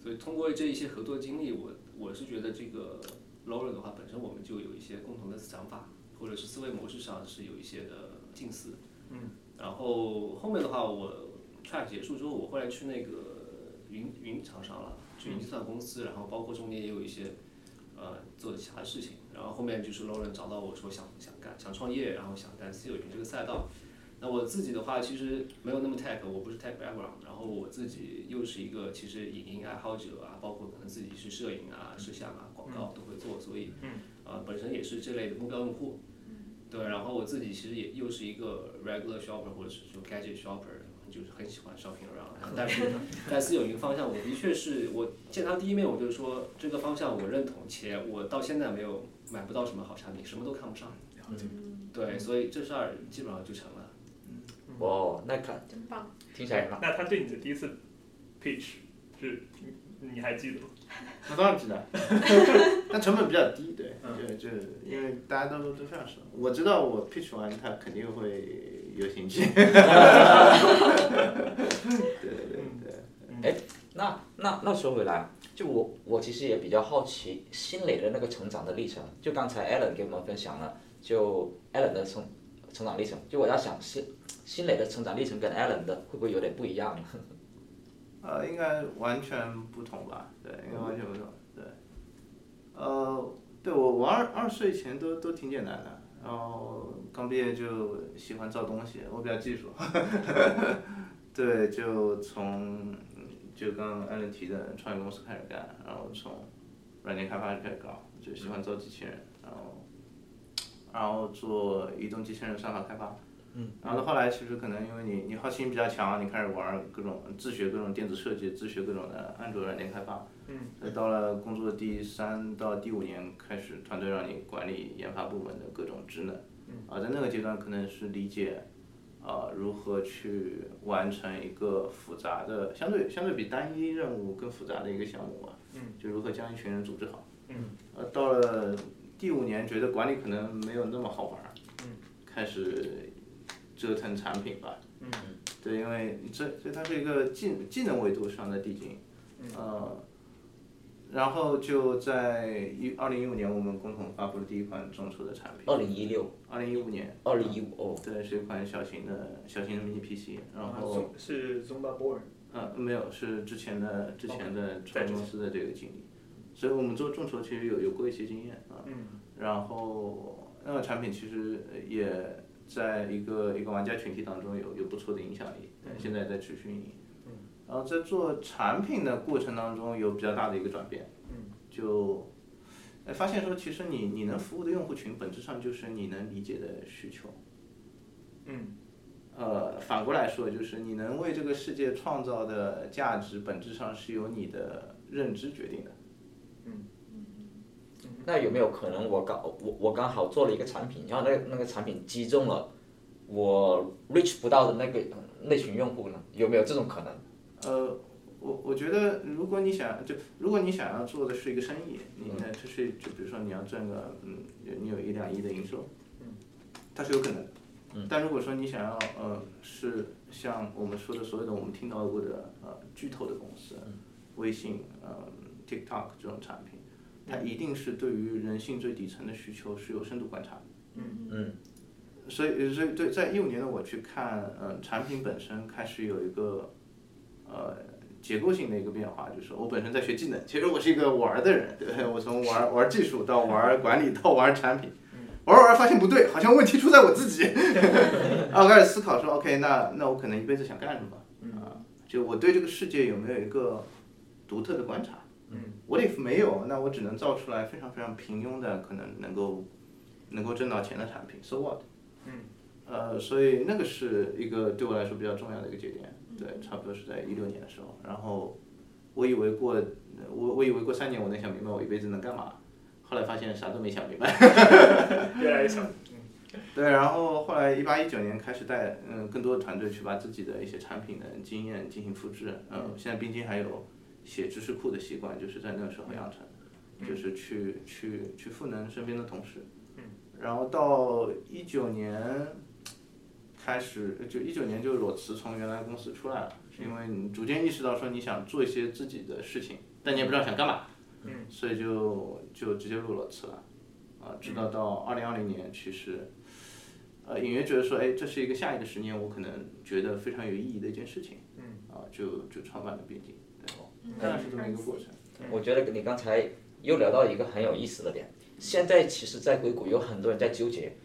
所以通过这一些合作经历，我我是觉得这个 Lauren 的话本身我们就有一些共同的想法，或者是思维模式上是有一些的近似，嗯，然后后面的话我 track 结束之后，我后来去那个云云厂商了，去云计算公司，然后包括中间也有一些呃做的其他事情，然后后面就是 Lauren 找到我说想想干想创业，然后想干私有云这个赛道。那我自己的话其实没有那么 tech，我不是 tech background，然后我自己又是一个其实影音爱好者啊，包括可能自己是摄影啊、摄像啊、广告都会做，所以嗯呃本身也是这类的目标用户。对，然后我自己其实也又是一个 regular shopper 或者是说 gadget shopper，就是很喜欢 shopping around。[LAUGHS] 但是在私有云方向，我的确是我见他第一面我就说这个方向我认同，且我到现在没有买不到什么好产品，什么都看不上。对，所以这事儿基本上就成了。哦，那看真棒！听起来很棒。那他对你的第一次 pitch 是你你还记得吗？那当然记得，[LAUGHS] 但成本比较低，对，嗯就就因为大家都都非常熟，我知道我 pitch 完他肯定会有兴趣。[LAUGHS] 对对对对，那那那说回来，就我我其实也比较好奇新磊的那个成长的历程。就刚才 Alan 给我们分享了，就 Alan 的成成长历程。就我在想新新磊的成长历程跟 Alan 的会不会有点不一样？呃，应该完全不同吧？对，应该完全不同。对，呃，对我我二二岁前都都挺简单的，然后刚毕业就喜欢造东西，我比较技术。[LAUGHS] 对，就从就刚刚安伦提的创业公司开始干，然后从软件开发就开始搞，就喜欢造机器人，然后然后做移动机器人算法开发。嗯，然后到后来，其实可能因为你你好奇心比较强，你开始玩各种自学各种电子设计，自学各种的安卓软件开发。嗯。再到了工作第三到第五年，开始团队让你管理研发部门的各种职能。嗯。啊，在那个阶段可能是理解，啊，如何去完成一个复杂的、相对相对比单一任务更复杂的一个项目吧。嗯。就如何将一群人组织好。嗯。呃，到了第五年，觉得管理可能没有那么好玩。嗯。开始。折腾产品吧，嗯，对，因为这所以它是一个技技能维度上的递进，呃，然后就在一二零一五年，我们共同发布了第一款众筹的产品。二零一六。二零一五年。二零一五哦。对，是一款小型的小型的 mini PC，然后。是 Zumba Board。呃，没有，是之前的之前的创业公司的这个经历，所以我们做众筹其实有有过一些经验啊，嗯，然后那个产品其实也。在一个一个玩家群体当中有有不错的影响力，现在在持续运营。然后在做产品的过程当中有比较大的一个转变，就哎发现说其实你你能服务的用户群本质上就是你能理解的需求。嗯。呃，反过来说就是你能为这个世界创造的价值本质上是由你的认知决定的。嗯。那有没有可能我刚我我刚好做了一个产品，然后那那个产品击中了我 reach 不到的那个那群用户呢？有没有这种可能？呃，我我觉得如果你想就如果你想要做的是一个生意，你呢就是就比如说你要赚个嗯你有一两亿的营收，嗯，它是有可能，嗯，但如果说你想要呃是像我们说的所有的我们听到过的呃巨头的公司，微信呃 TikTok 这种产品。它一定是对于人性最底层的需求是有深度观察的。嗯嗯。所以，所以对，在一五年的我去看，嗯，产品本身开始有一个，呃，结构性的一个变化，就是我本身在学技能，其实我是一个玩的人，对我从玩玩技术到玩管理到玩产品，玩玩发现不对，好像问题出在我自己，[LAUGHS] 然后开始思考说，OK，那那我可能一辈子想干什么？啊，就我对这个世界有没有一个独特的观察？嗯，What if 没有？那我只能造出来非常非常平庸的，可能能够能够挣到钱的产品。So what？嗯，呃，所以那个是一个对我来说比较重要的一个节点。对，差不多是在一六年的时候。然后我以为过我我以为过三年我能想明白我一辈子能干嘛，后来发现啥都没想明白。[LAUGHS] 越来越想。[LAUGHS] 对，然后后来一八一九年开始带嗯更多的团队去把自己的一些产品的经验进行复制。嗯，现在冰晶还有。写知识库的习惯就是在那个时候养成，就是去去去赋能身边的同事，然后到一九年开始，就一九年就裸辞从原来公司出来了，是因为你逐渐意识到说你想做一些自己的事情，但你也不知道想干嘛，所以就就直接入裸辞了，啊，直到到二零二零年，其实，呃，隐约觉得说，哎，这是一个下一个十年我可能觉得非常有意义的一件事情，啊，就就创办了边境。大概是这么一个过程。我觉得你刚才又聊到一个很有意思的点。现在其实，在硅谷有很多人在纠结，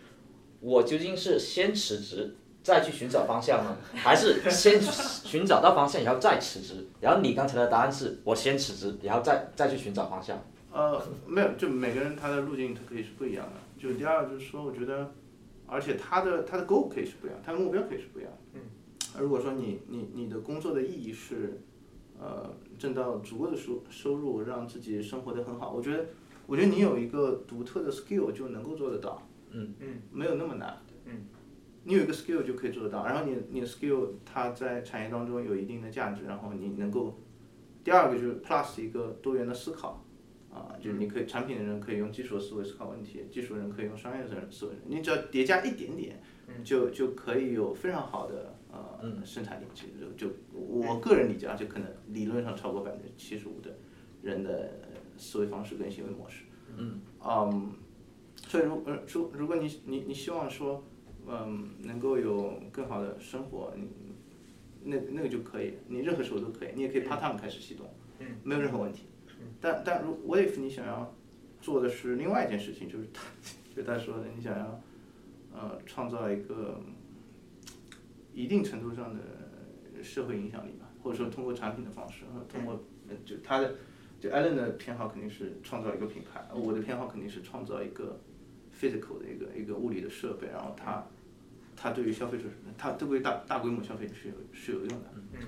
我究竟是先辞职再去寻找方向呢，还是先寻找到方向然后再辞职？然后你刚才的答案是我先辞职，然后再再去寻找方向。呃，没有，就每个人他的路径他可以是不一样的。就第二就是说，我觉得，而且他的他的 goal 可以是不一样，他的目标可以是不一样。嗯。如果说你你你的工作的意义是。呃，挣到足够的收收入，让自己生活的很好。我觉得，我觉得你有一个独特的 skill 就能够做得到。嗯嗯，没有那么难。嗯，你有一个 skill 就可以做得到。然后你你的 skill 它在产业当中有一定的价值，然后你能够，第二个就是 plus 一个多元的思考，啊，就是你可以产品的人可以用技术的思维思考问题，技术人可以用商业的思维，你只要叠加一点点，就就可以有非常好的。呃，生产力其实就就我个人理解啊，就可能理论上超过百分之七十五的人的思维方式跟行为模式。嗯。嗯，所以如呃，如如果你你你希望说，嗯，能够有更好的生活，你那那个就可以，你任何时候都可以，你也可以 part time 开始启动，嗯，没有任何问题。但但如 what if 你想要做的是另外一件事情，就是他 [LAUGHS] 就他说的，你想要呃创造一个。一定程度上的社会影响力吧，或者说通过产品的方式，呃通过呃就他的就 Allen 的偏好肯定是创造一个品牌，我的偏好肯定是创造一个 physical 的一个一个物理的设备，然后它它对于消费者，它对于大大规模消费者是有是有用的。嗯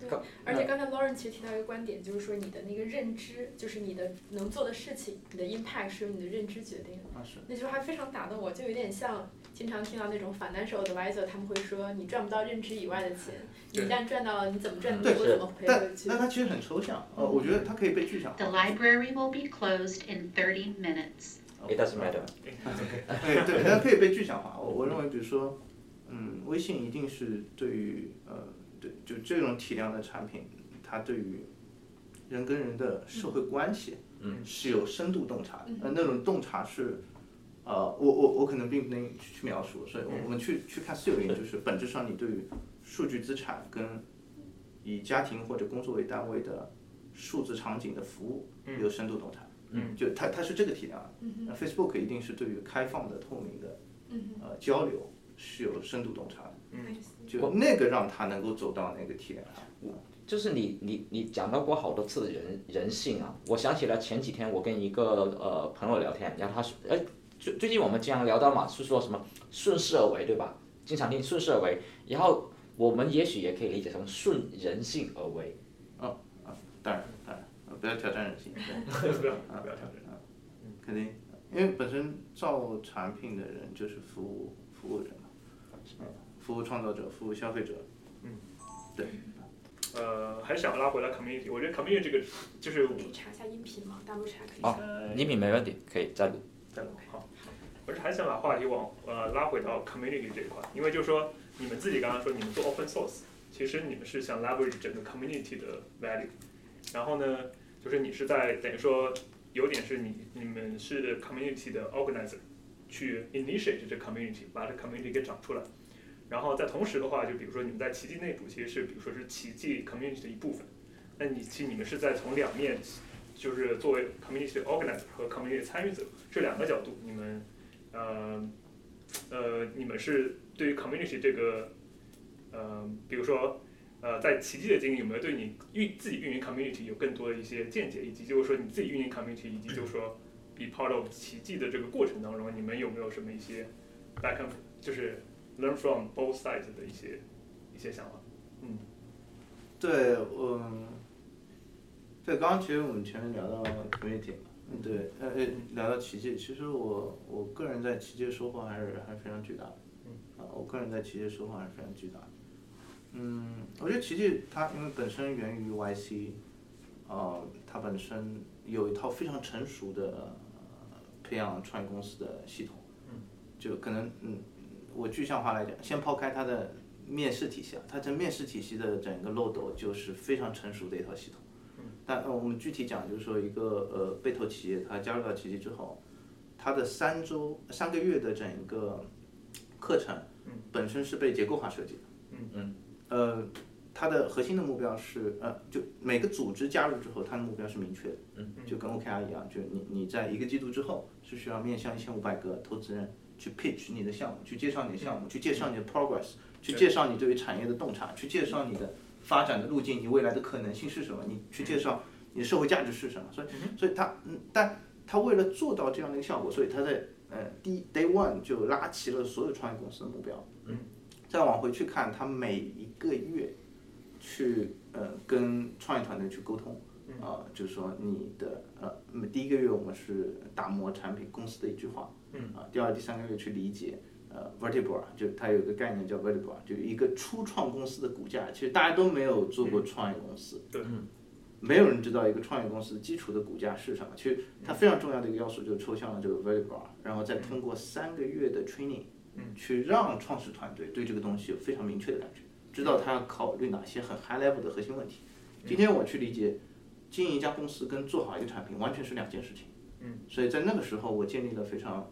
对，而且刚才 Lauren 其实提到一个观点，就是说你的那个认知，就是你的能做的事情，你的 impact 是由你的认知决定的。啊是。那句话非常打动我，就有点像经常听到那种 financial advisor，他们会说你赚不到认知以外的钱，你一旦赚到了，你怎么赚对多，怎么赔但回去但。它其实很抽象，呃，我觉得它可以被具象 The 化。library will be closed in thirty minutes. It doesn't matter。[LAUGHS] 对对，它可以被具象化。我我认为，比如说，嗯，微信一定是对于呃，对，就这种体量的产品，它对于人跟人的社会关系，嗯，是有深度洞察的。嗯呃，那种洞察是，呃，我我我可能并不能去去描述，所以我我们去去看私有云，就是本质上你对于数据资产跟以家庭或者工作为单位的数字场景的服务有深度洞察。嗯，就它它是这个体量。嗯那 Facebook 一定是对于开放的、透明的嗯呃交流是有深度洞察的，嗯，就那个让它能够走到那个体量上。就是你你你讲到过好多次的人人性啊，我想起来前几天我跟一个呃朋友聊天，然后他说，哎，最最近我们经常聊到嘛，是说什么顺势而为，对吧？经常听顺势而为，然后我们也许也可以理解成顺人性而为。当然，当然，呃不要挑战人性，对，[LAUGHS] 不要不要挑战。嗯肯定，因为本身造产品的人就是服务服务人嘛，嗯服务创造者，服务消费者。嗯，对呃，还是想拉回来 community，我觉得 community 这个就是可以查一下音频吗？大陆查可以哦查。呃音频没问题，可以再录。再录好。还想把话题往呃拉回到 community 这一块，因为就是说你们自己刚刚说你们做 open source，其实你们是想 leverage 整个 community 的 value，然后呢，就是你是在等于说有点是你你们是 community 的 organizer，去 initiate 这 community，把这 community 给长出来。然后在同时的话，就比如说你们在奇迹内部其实是比如说是奇迹 community 的一部分，那你其实你们是在从两面，就是作为 community organizer 和 community 参与者这两个角度，你们呃呃你们是对于 community 这个呃比如说呃在奇迹的经历有没有对你运自己运营 community 有更多的一些见解，以及就是说你自己运营 community，以及就是说 be part of 奇迹的这个过程当中，你们有没有什么一些 back and 就是 learn from both sides 的一些一些想法？嗯对，嗯，对，刚刚其实我们前面聊到 community 嘛，嗯。对，呃呃，聊到奇迹，其实我我个人在奇迹的收获还是还是非常巨大的，啊，我个人在奇迹的收获还是非常巨大的，嗯，我觉得奇迹它因为本身源于 YC，呃，它本身有一套非常成熟的、呃培养创业公司的系统，就可能嗯，我具象化来讲，先抛开它的面试体系啊，它这面试体系的整个漏斗就是非常成熟的一套系统。但呃，我们具体讲，就是说一个呃被投企业，它加入到奇迹之后，它的三周三个月的整一个课程，本身是被结构化设计的。嗯嗯。呃，它的核心的目标是呃，就每个组织加入之后，它的目标是明确的。嗯。就跟 OKR 一样，就你你在一个季度之后是需要面向一千五百个投资人去 pitch 你的项目，去介绍你的项目，去介绍你的 progress，去介绍你对于产业的洞察，去介绍你的发展的路径，你未来的可能性是什么，你去介绍你的社会价值是什么。所以，所以他嗯，但他为了做到这样的一个效果，所以他在呃第一 day one 就拉齐了所有创业公司的目标。嗯。再往回去看，他每一个月去呃跟创业团队去沟通。啊、就是说你的呃，第一个月我们是打磨产品公司的一句话，嗯啊，第二、第三个月去理解呃 vertebra，就它有一个概念叫 vertebra，就一个初创公司的股价，其实大家都没有做过创业公司，对，没有人知道一个创业公司基础的股价是什么，其实它非常重要的一个要素就是抽象了这个 vertebra，然后再通过三个月的 training，去让创始团队对这个东西有非常明确的感觉，知道他要考虑哪些很 high level 的核心问题。今天我去理解。经营一家公司跟做好一个产品完全是两件事情。嗯，所以在那个时候，我建立了非常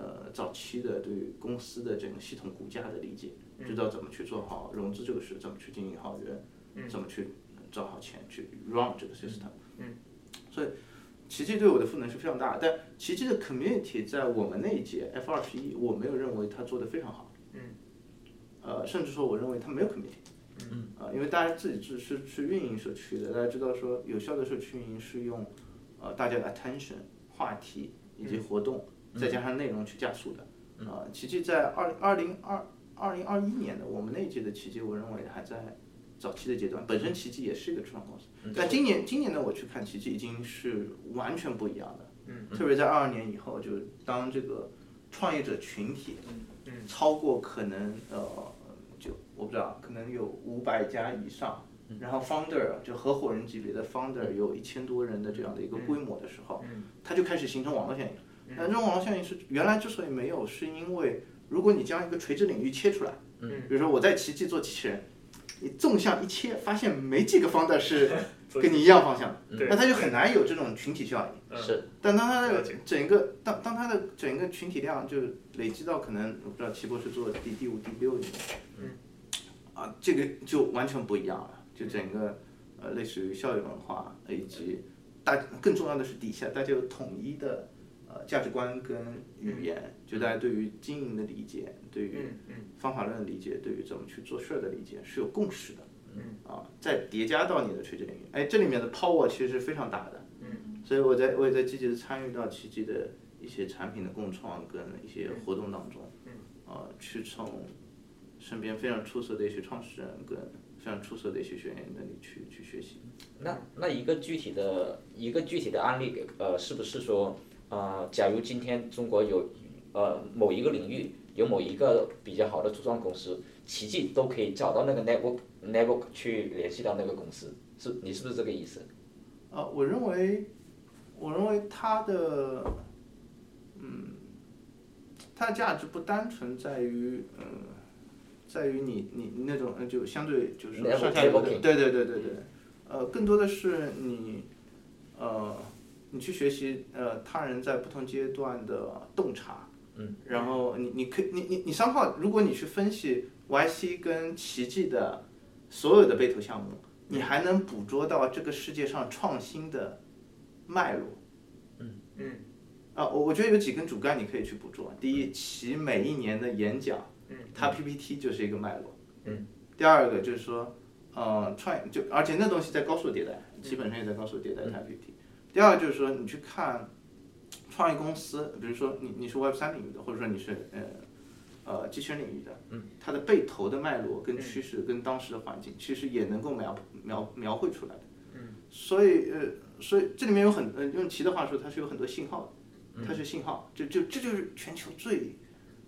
呃早期的对于公司的整个系统骨架的理解，知道怎么去做好融资这个事，怎么去经营好人，怎么去找好钱去 run 这个 system。嗯，所以奇迹对我的赋能是非常大的，但奇迹的 community 在我们那一届 F 二十一，我没有认为他做的非常好。嗯，呃，甚至说我认为他没有 community。嗯，呃，因为大家自己是是是运营社区的，大家知道说有效的社区运营是用呃大家的 attention 话题以及活动，再加上内容去加速的。啊、奇迹在二二零二二零二一年的我们那一届的奇迹，我认为还在早期的阶段。本身奇迹也是一个初创公司，但今年今年呢，我去看奇迹已经是完全不一样的。嗯，特别在二二年以后，就当这个创业者群体超过可能呃，就我不知道，可能有五百家以上，然后 founder 就合伙人级别的 founder 有一千多人的这样的一个规模的时候，它就开始形成网络效应。那这种网络效应是原来之所以没有，是因为如果你将一个垂直领域切出来，比如说我在奇迹做机器人，你纵向一切，发现没几个 founder 是 [LAUGHS] 跟你一样方向的，对那它就很难有这种群体效应。嗯。是，但当它的整个当当它的整个群体量就累积到可能我不知道齐博士做第第五第六年，嗯，啊，这个就完全不一样了，就整个呃类似于校园文化以及大更重要的是底下大家有统一的呃价值观跟语言，就大家对于经营的理解，对于方法论的理解，对于怎么去做事儿的理解是有共识的。嗯啊，再叠加到你的垂直领域，哎，这里面的 power 其实是非常大的。嗯，所以我在我也在积极的参与到奇迹的一些产品的共创跟一些活动当中。嗯，啊，去从身边非常出色的一些创始人跟非常出色的一些学员那里去去学习。那那一个具体的一个具体的案例，呃，是不是说，呃，假如今天中国有呃某一个领域有某一个比较好的初创公司，奇迹都可以找到那个 network network 去联系到那个公司，是你是不是这个意思？啊，我认为，我认为它的，嗯，它的价值不单纯在于，呃，在于你你你那种呃就相对就是上下游的对对对对对，呃，更多的是你，呃，你去学习呃他人在不同阶段的洞察，嗯，然后你你可以你你你三号，如果你去分析 YC 跟奇迹的所有的被投项目。你还能捕捉到这个世界上创新的脉络。嗯啊，我我觉得有几根主干你可以去捕捉。第一，其每一年的演讲，嗯它 PPT 就是一个脉络。嗯。第二个就是说，呃，创就而且那东西在高速迭代，基本上也在高速迭代它 PPT。第二个就是说，你去看创业公司，比如说你你是 Web 三领域的，或者说你是呃呃机器人领域的，嗯，它的被投的脉络跟趋势跟当时的环境，其实也能够描描描绘出来的。嗯。所以呃，所以这里面有很呃，用齐的话说，它是有很多信号的，它是信号，就就这就是全球最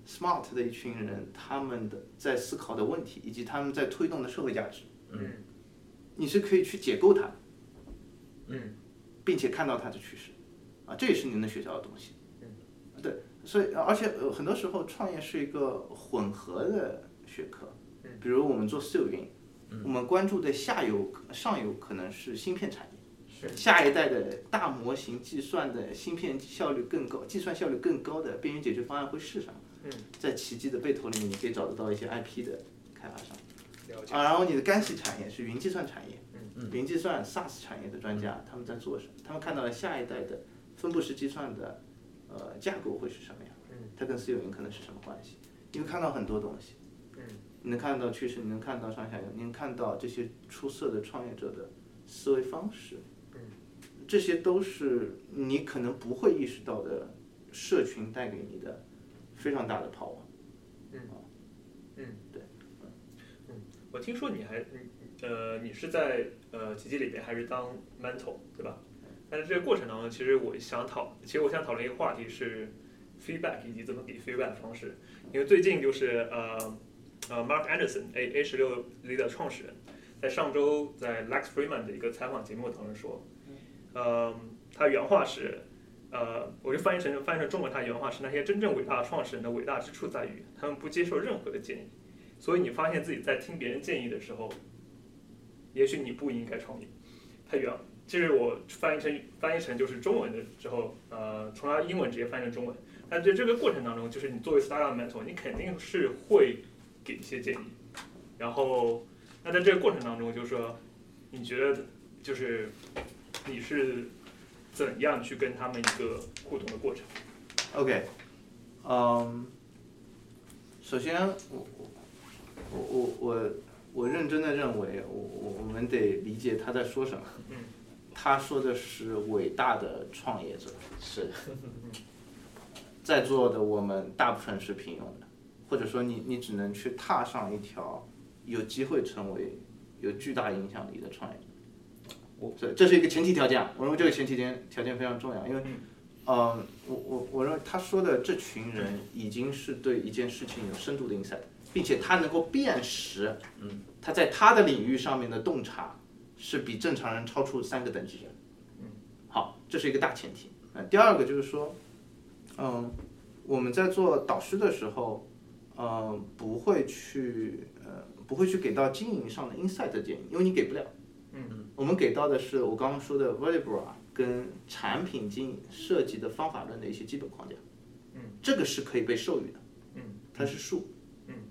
smart 的一群人，他们的在思考的问题，以及他们在推动的社会价值。嗯你是可以去解构它的，嗯并且看到它的趋势，啊，这也是您能学到的东西。对，所以而且呃很多时候创业是一个混合的学科，比如我们做私有云，我们关注的下游、上游可能是芯片产业，是下一代的大模型计算的芯片效率更高、计算效率更高的边缘解决方案会是什么？嗯，在奇迹的背投里面，你可以找得到一些 IP 的开发商。啊，然后你的干系产业是云计算产业，嗯，云计算 SaaS 产业的专家他们在做什么？他们看到了下一代的分布式计算的呃架构会是什么样？嗯，它跟私有云可能是什么关系？你会看到很多东西，嗯，你能看到趋势，你能看到上下游，你能看到这些出色的创业者的思维方式，嗯，这些都是你可能不会意识到的社群带给你的非常大的 power。我听说你还，嗯呃，你是在呃奇迹里面还是当 mentor 对吧？但是这个过程当中，其实我想讨，其实我想讨论一个话题是 feedback 以及怎么给 feedback 的方式。因为最近就是呃呃 Mark Anderson A A 十六 l 的创始人，在上周在 Lex Freeman 的一个采访节目当中说，呃，他原话是。呃，我就翻译成翻译成中文，他原话是：那些真正伟大的创始人的伟大之处在于，他们不接受任何的建议。所以你发现自己在听别人建议的时候，也许你不应该创业。太远了这是我翻译成翻译成就是中文的之后，呃，从他英文直接翻译成中文。但在这个过程当中，就是你作为 startup mentor，你肯定是会给一些建议。然后，那在这个过程当中，就是说，你觉得就是你是怎样去跟他们一个互动的过程？OK，嗯，首先我我我我我我认真的认为，我我我们得理解他在说什么。嗯他说的是伟大的创业者，是，[LAUGHS] 在座的我们大部分是平庸的，或者说你你只能去踏上一条有机会成为有巨大影响力的创业者。我这这是一个前提条件啊，我认为这个前提条件条件非常重要，因为，嗯，我我我认为他说的这群人已经是对一件事情有深度的 insight，并且他能够辨识，嗯，他在他的领域上面的洞察是比正常人超出三个等级的。嗯，好，这是一个大前提。那，第二个就是说，嗯，我们在做导师的时候，嗯，不会去呃不会去给到经营上的 insight 的建议，因为你给不了。嗯，我们给到的是我刚刚说的 vertebra 跟产品经营设计的方法论的一些基本框架。嗯，这个是可以被授予的。嗯，它是术。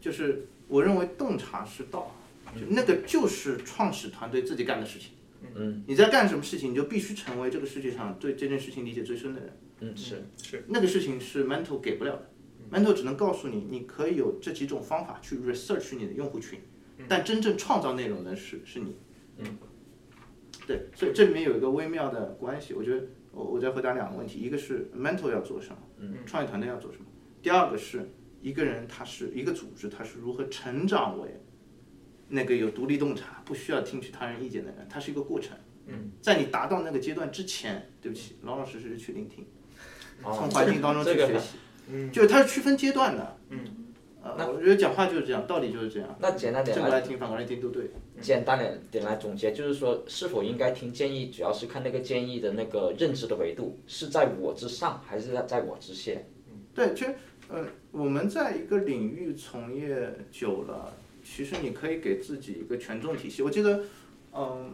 嗯，就是我认为洞察是道，就那个就是创始团队自己干的事情。嗯你在干什么事情，你就必须成为这个世界上对这件事情理解最深的人。嗯是，是那个事情是 mental 给不了的，mental 只能告诉你，你可以有这几种方法去 research 你的用户群，但真正创造内容的是是你。嗯，对，所以这里面有一个微妙的关系。我觉得我我在回答两个问题，一个是 mental 要做什么，创业团队要做什么，第二个是一个人他是一个组织，他是如何成长为那个有独立洞察、不需要听取他人意见的人，他是一个过程。嗯，在你达到那个阶段之前，对不起，老老实实去聆听，哦从环境当中去学习。[LAUGHS] 嗯，就是它是区分阶段的。嗯，呃，我觉得讲话就是这样，道理就是这样。那简单点来正过来听，反过来听都对。简单点点来总结，就是说是否应该听建议，主要是看那个建议的那个认知的维度是在我之上还是在在我之下。对，其实呃，我们在一个领域从业久了，其实你可以给自己一个权重体系。我记得，嗯，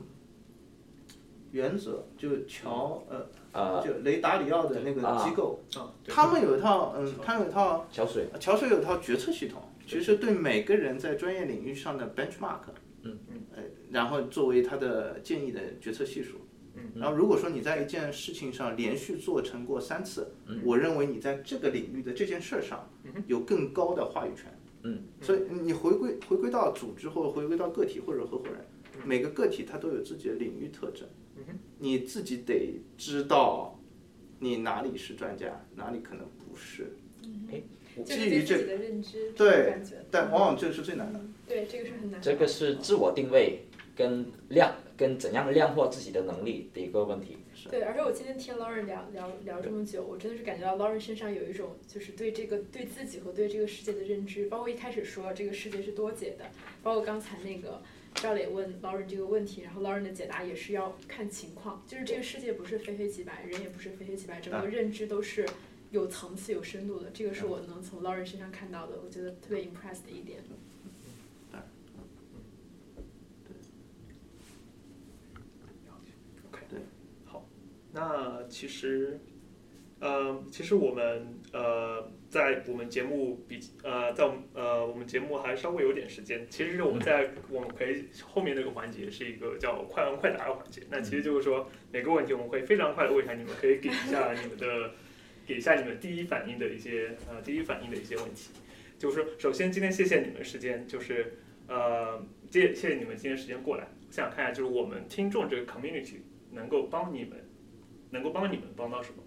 原则就乔呃呃就雷达里奥的那个啊。机构，啊，他们有一套嗯，他们有一套桥水，桥水有一套决策系统，其实对每个人在专业领域上的 benchmark，嗯嗯，呃，然后作为他的建议的决策系数。嗯，然后如果说你在一件事情上连续做成过三次，我认为你在这个领域的这件事儿上有更高的话语权。嗯，所以你回归回归到组织或者回归到个体或者合伙人，每个个体他都有自己的领域特征，你自己得知道你哪里是专家，哪里可能不是。就是基于这对自己的认知，对。但往往这个是最难的。对，这个是很难的。这个是自我定位跟量跟怎样量化自己的能力的一个问题。对，而且我今天听 Lauren 聊聊聊这么久，我真的是感觉到 Lauren 身上有一种就是对这个对自己和对这个世界的认知，包括一开始说这个世界是多解的，包括刚才那个赵磊问 Lauren 这个问题，然后 Lauren 的解答也是要看情况，就是这个世界不是非黑即白，人也不是非黑即白，整个认知都是有层次、有深度的，这个是我能从 Lauren 身上看到的，我觉得特别 impressed 的一点。那其实，呃，其实我们呃，在我们节目比呃，在我们呃，我们节目还稍微有点时间。其实我们在我们可以后面那个环节是一个叫快问快答的环节。那其实就是说每个问题我们会非常快的问一下，你们可以给一下你们的，给一下你们第一反应的一些呃第一反应的一些问题。就是说，首先今天谢谢你们时间，就是呃，谢谢谢你们今天时间过来。我想看一下，就是我们听众这个 community 能够帮你们。能够帮你们帮到什么？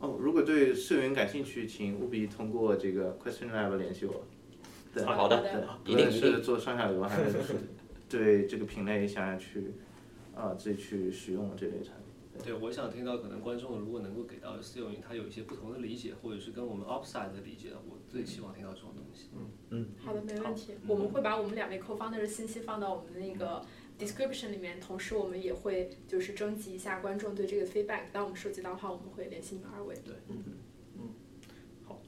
哦，如果对社员感兴趣，请务必通过这个 Question Lab 联系我。对，好的对，无论是做上下游还是对这个品类想要去啊自己去使用这类产品。对，我想听到可能观众如果能够给到私有云他有一些不同的理解，或者是跟我们 Upside 的理解，我最希望听到这种东西。嗯嗯好的，没问题。我们会把我们两位 co-founder 的信息放到我们的那个 description 里面，同时我们也会就是征集一下观众对这个 feedback。当我们收集到的话，我们会联系你们二位。对，嗯嗯，好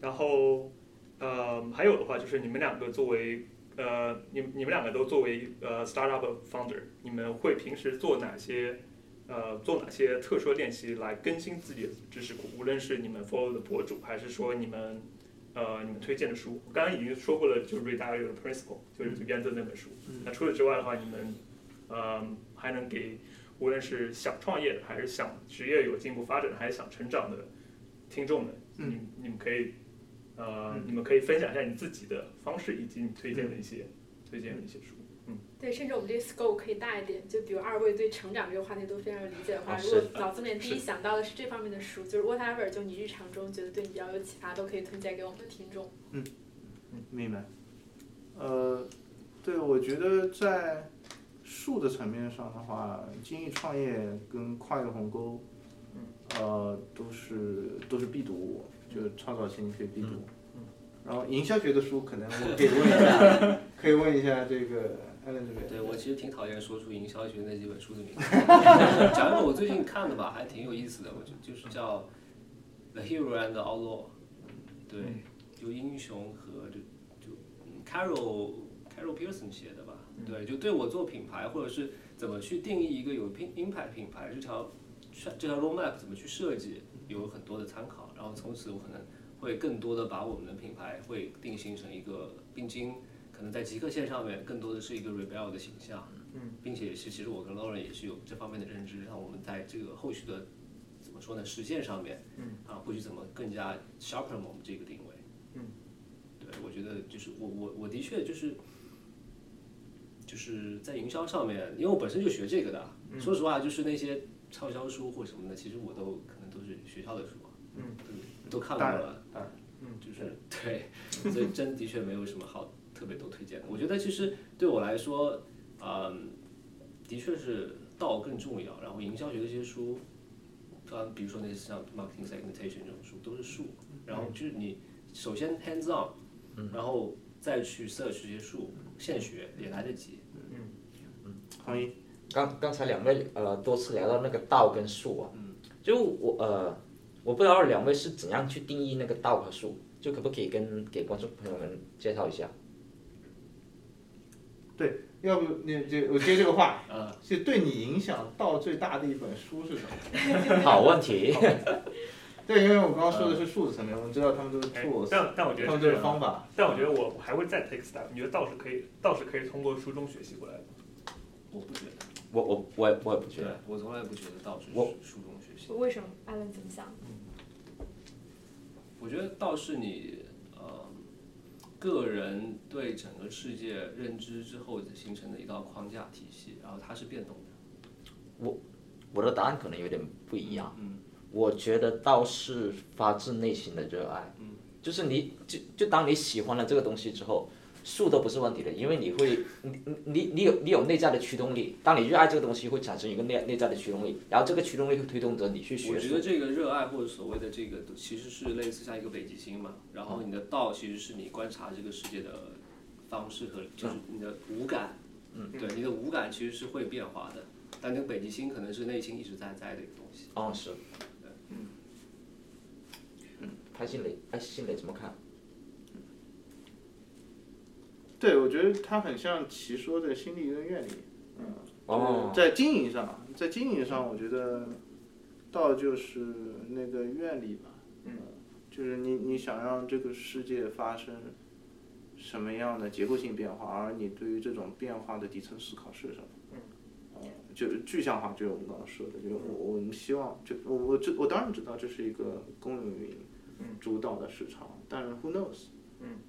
然后，呃，还有的话就是你们两个作为呃，你你们两个都作为呃 startup founder，你们会平时做哪些呃做哪些特殊练习来更新自己的知识库？无论是你们 follow 的博主，还是说你们呃你们推荐的书，我刚刚已经说过了，就是的 Principle，就是原则那本书。那除此之外的话，你们呃还能给无论是想创业的，还是想职业有进一步发展，还是想成长的听众们，嗯你你们可以呃你们可以分享一下你自己的方式，以及你推荐的一些推荐的一些书。对，甚至我们这个 scope 可以大一点，就比如二位对成长这个话题都非常有理解的话，啊如果脑子里面第一想到的是这方面的书，就是 whatever，就你日常中觉得对你比较有启发，都可以推荐给我们的听众。嗯明白。呃，对，我觉得在术的层面上的话，精益创业跟跨越鸿沟，呃，都是都是必读物，就是超早期你可以必读。嗯然后营销学的书可能我可以问一下，[LAUGHS] 可以问一下这个对我其实挺讨厌说出营销学那几本书的名字，[LAUGHS] 讲一本我最近看的吧，还挺有意思的，我觉得就是叫《The Hero and the Outlaw》，对，就英雄和就就嗯 Carol Carol Pearson 写的吧，对，就对我做品牌或者是怎么去定义一个有品 impact 品牌这条这条 roadmap 怎么去设计，有很多的参考，然后从此我可能会更多的把我们的品牌会定型成一个并经。可能在极客线上面更多的是一个 rebel 的形象，嗯，并且是其实我跟 Lauren 也是有这方面的认知，让我们在这个后续的怎么说呢实践上面，嗯，啊，或许怎么更加 sharpen 我们这个定位，嗯，对，我觉得就是我我我的确就是就是在营销上面，因为我本身就学这个的，说实话，就是那些畅销书或什么的，其实我都可能都是学校的书，嗯，都看过了，嗯，就是对，所以真的确没有什么好特别多推荐的。我觉得其实对我来说，嗯，的确是道更重要。然后营销学的这些书，啊比如说那些像 marketing segmentation 这种书都是术，然后就是你首先 hands on，然后再去 search 这些术，现学也来得及。嗯嗯，欢迎。刚刚才两位呃多次聊到那个道跟术啊，就我呃我不知道两位是怎样去定义那个道和术，就可不可以跟给观众朋友们介绍一下？对，要不你就我接这个话，嗯，是对你影响到最大的一本书是什么？[LAUGHS] 好问题。[LAUGHS] 对，因为我刚刚说的是数字层面，我们知道他们都是哎 tools，但但我觉得他们都是方法。但我觉得我我还会再 take step，。你觉得道是可以，道是可以通过书中学习过来的？我不觉得，我我我也我也不觉得。我从来不觉得道是我书中学习。为什么？艾伦怎么想？我觉得倒是你呃个人对整个世界认知之后形成的一道框架体系，然后它是变动的。我我的答案可能有点不一样。嗯我觉得倒是发自内心的热爱。嗯就是你就就当你喜欢了这个东西之后，术都不是问题的，因为你会你你你你有你有内在的驱动力。当你热爱这个东西，会产生一个内内在的驱动力，然后这个驱动力会推动着你去学我觉得。这个热爱或者所谓的这个，其实是类似像一个北极星嘛。然后你的道其实是你观察这个世界的方式和就是你的五感，嗯，对，你的五感其实是会变化的。但那个北极星可能是内心一直在在的一个东西。哦，是。嗯，潘新磊，哎，新磊怎么看？对，我觉得它很像齐说的心理跟愿力。嗯，哦就是在经营上，在经营上，我觉得道就是那个愿力吧。嗯，就是你你想让这个世界发生什么样的结构性变化，而你对于这种变化的底层思考是什么？嗯，就是具象化，就是我们刚刚说的，就是我我们希望，就我我这我当然知道这是一个公有云主导的市场，但是 who knows？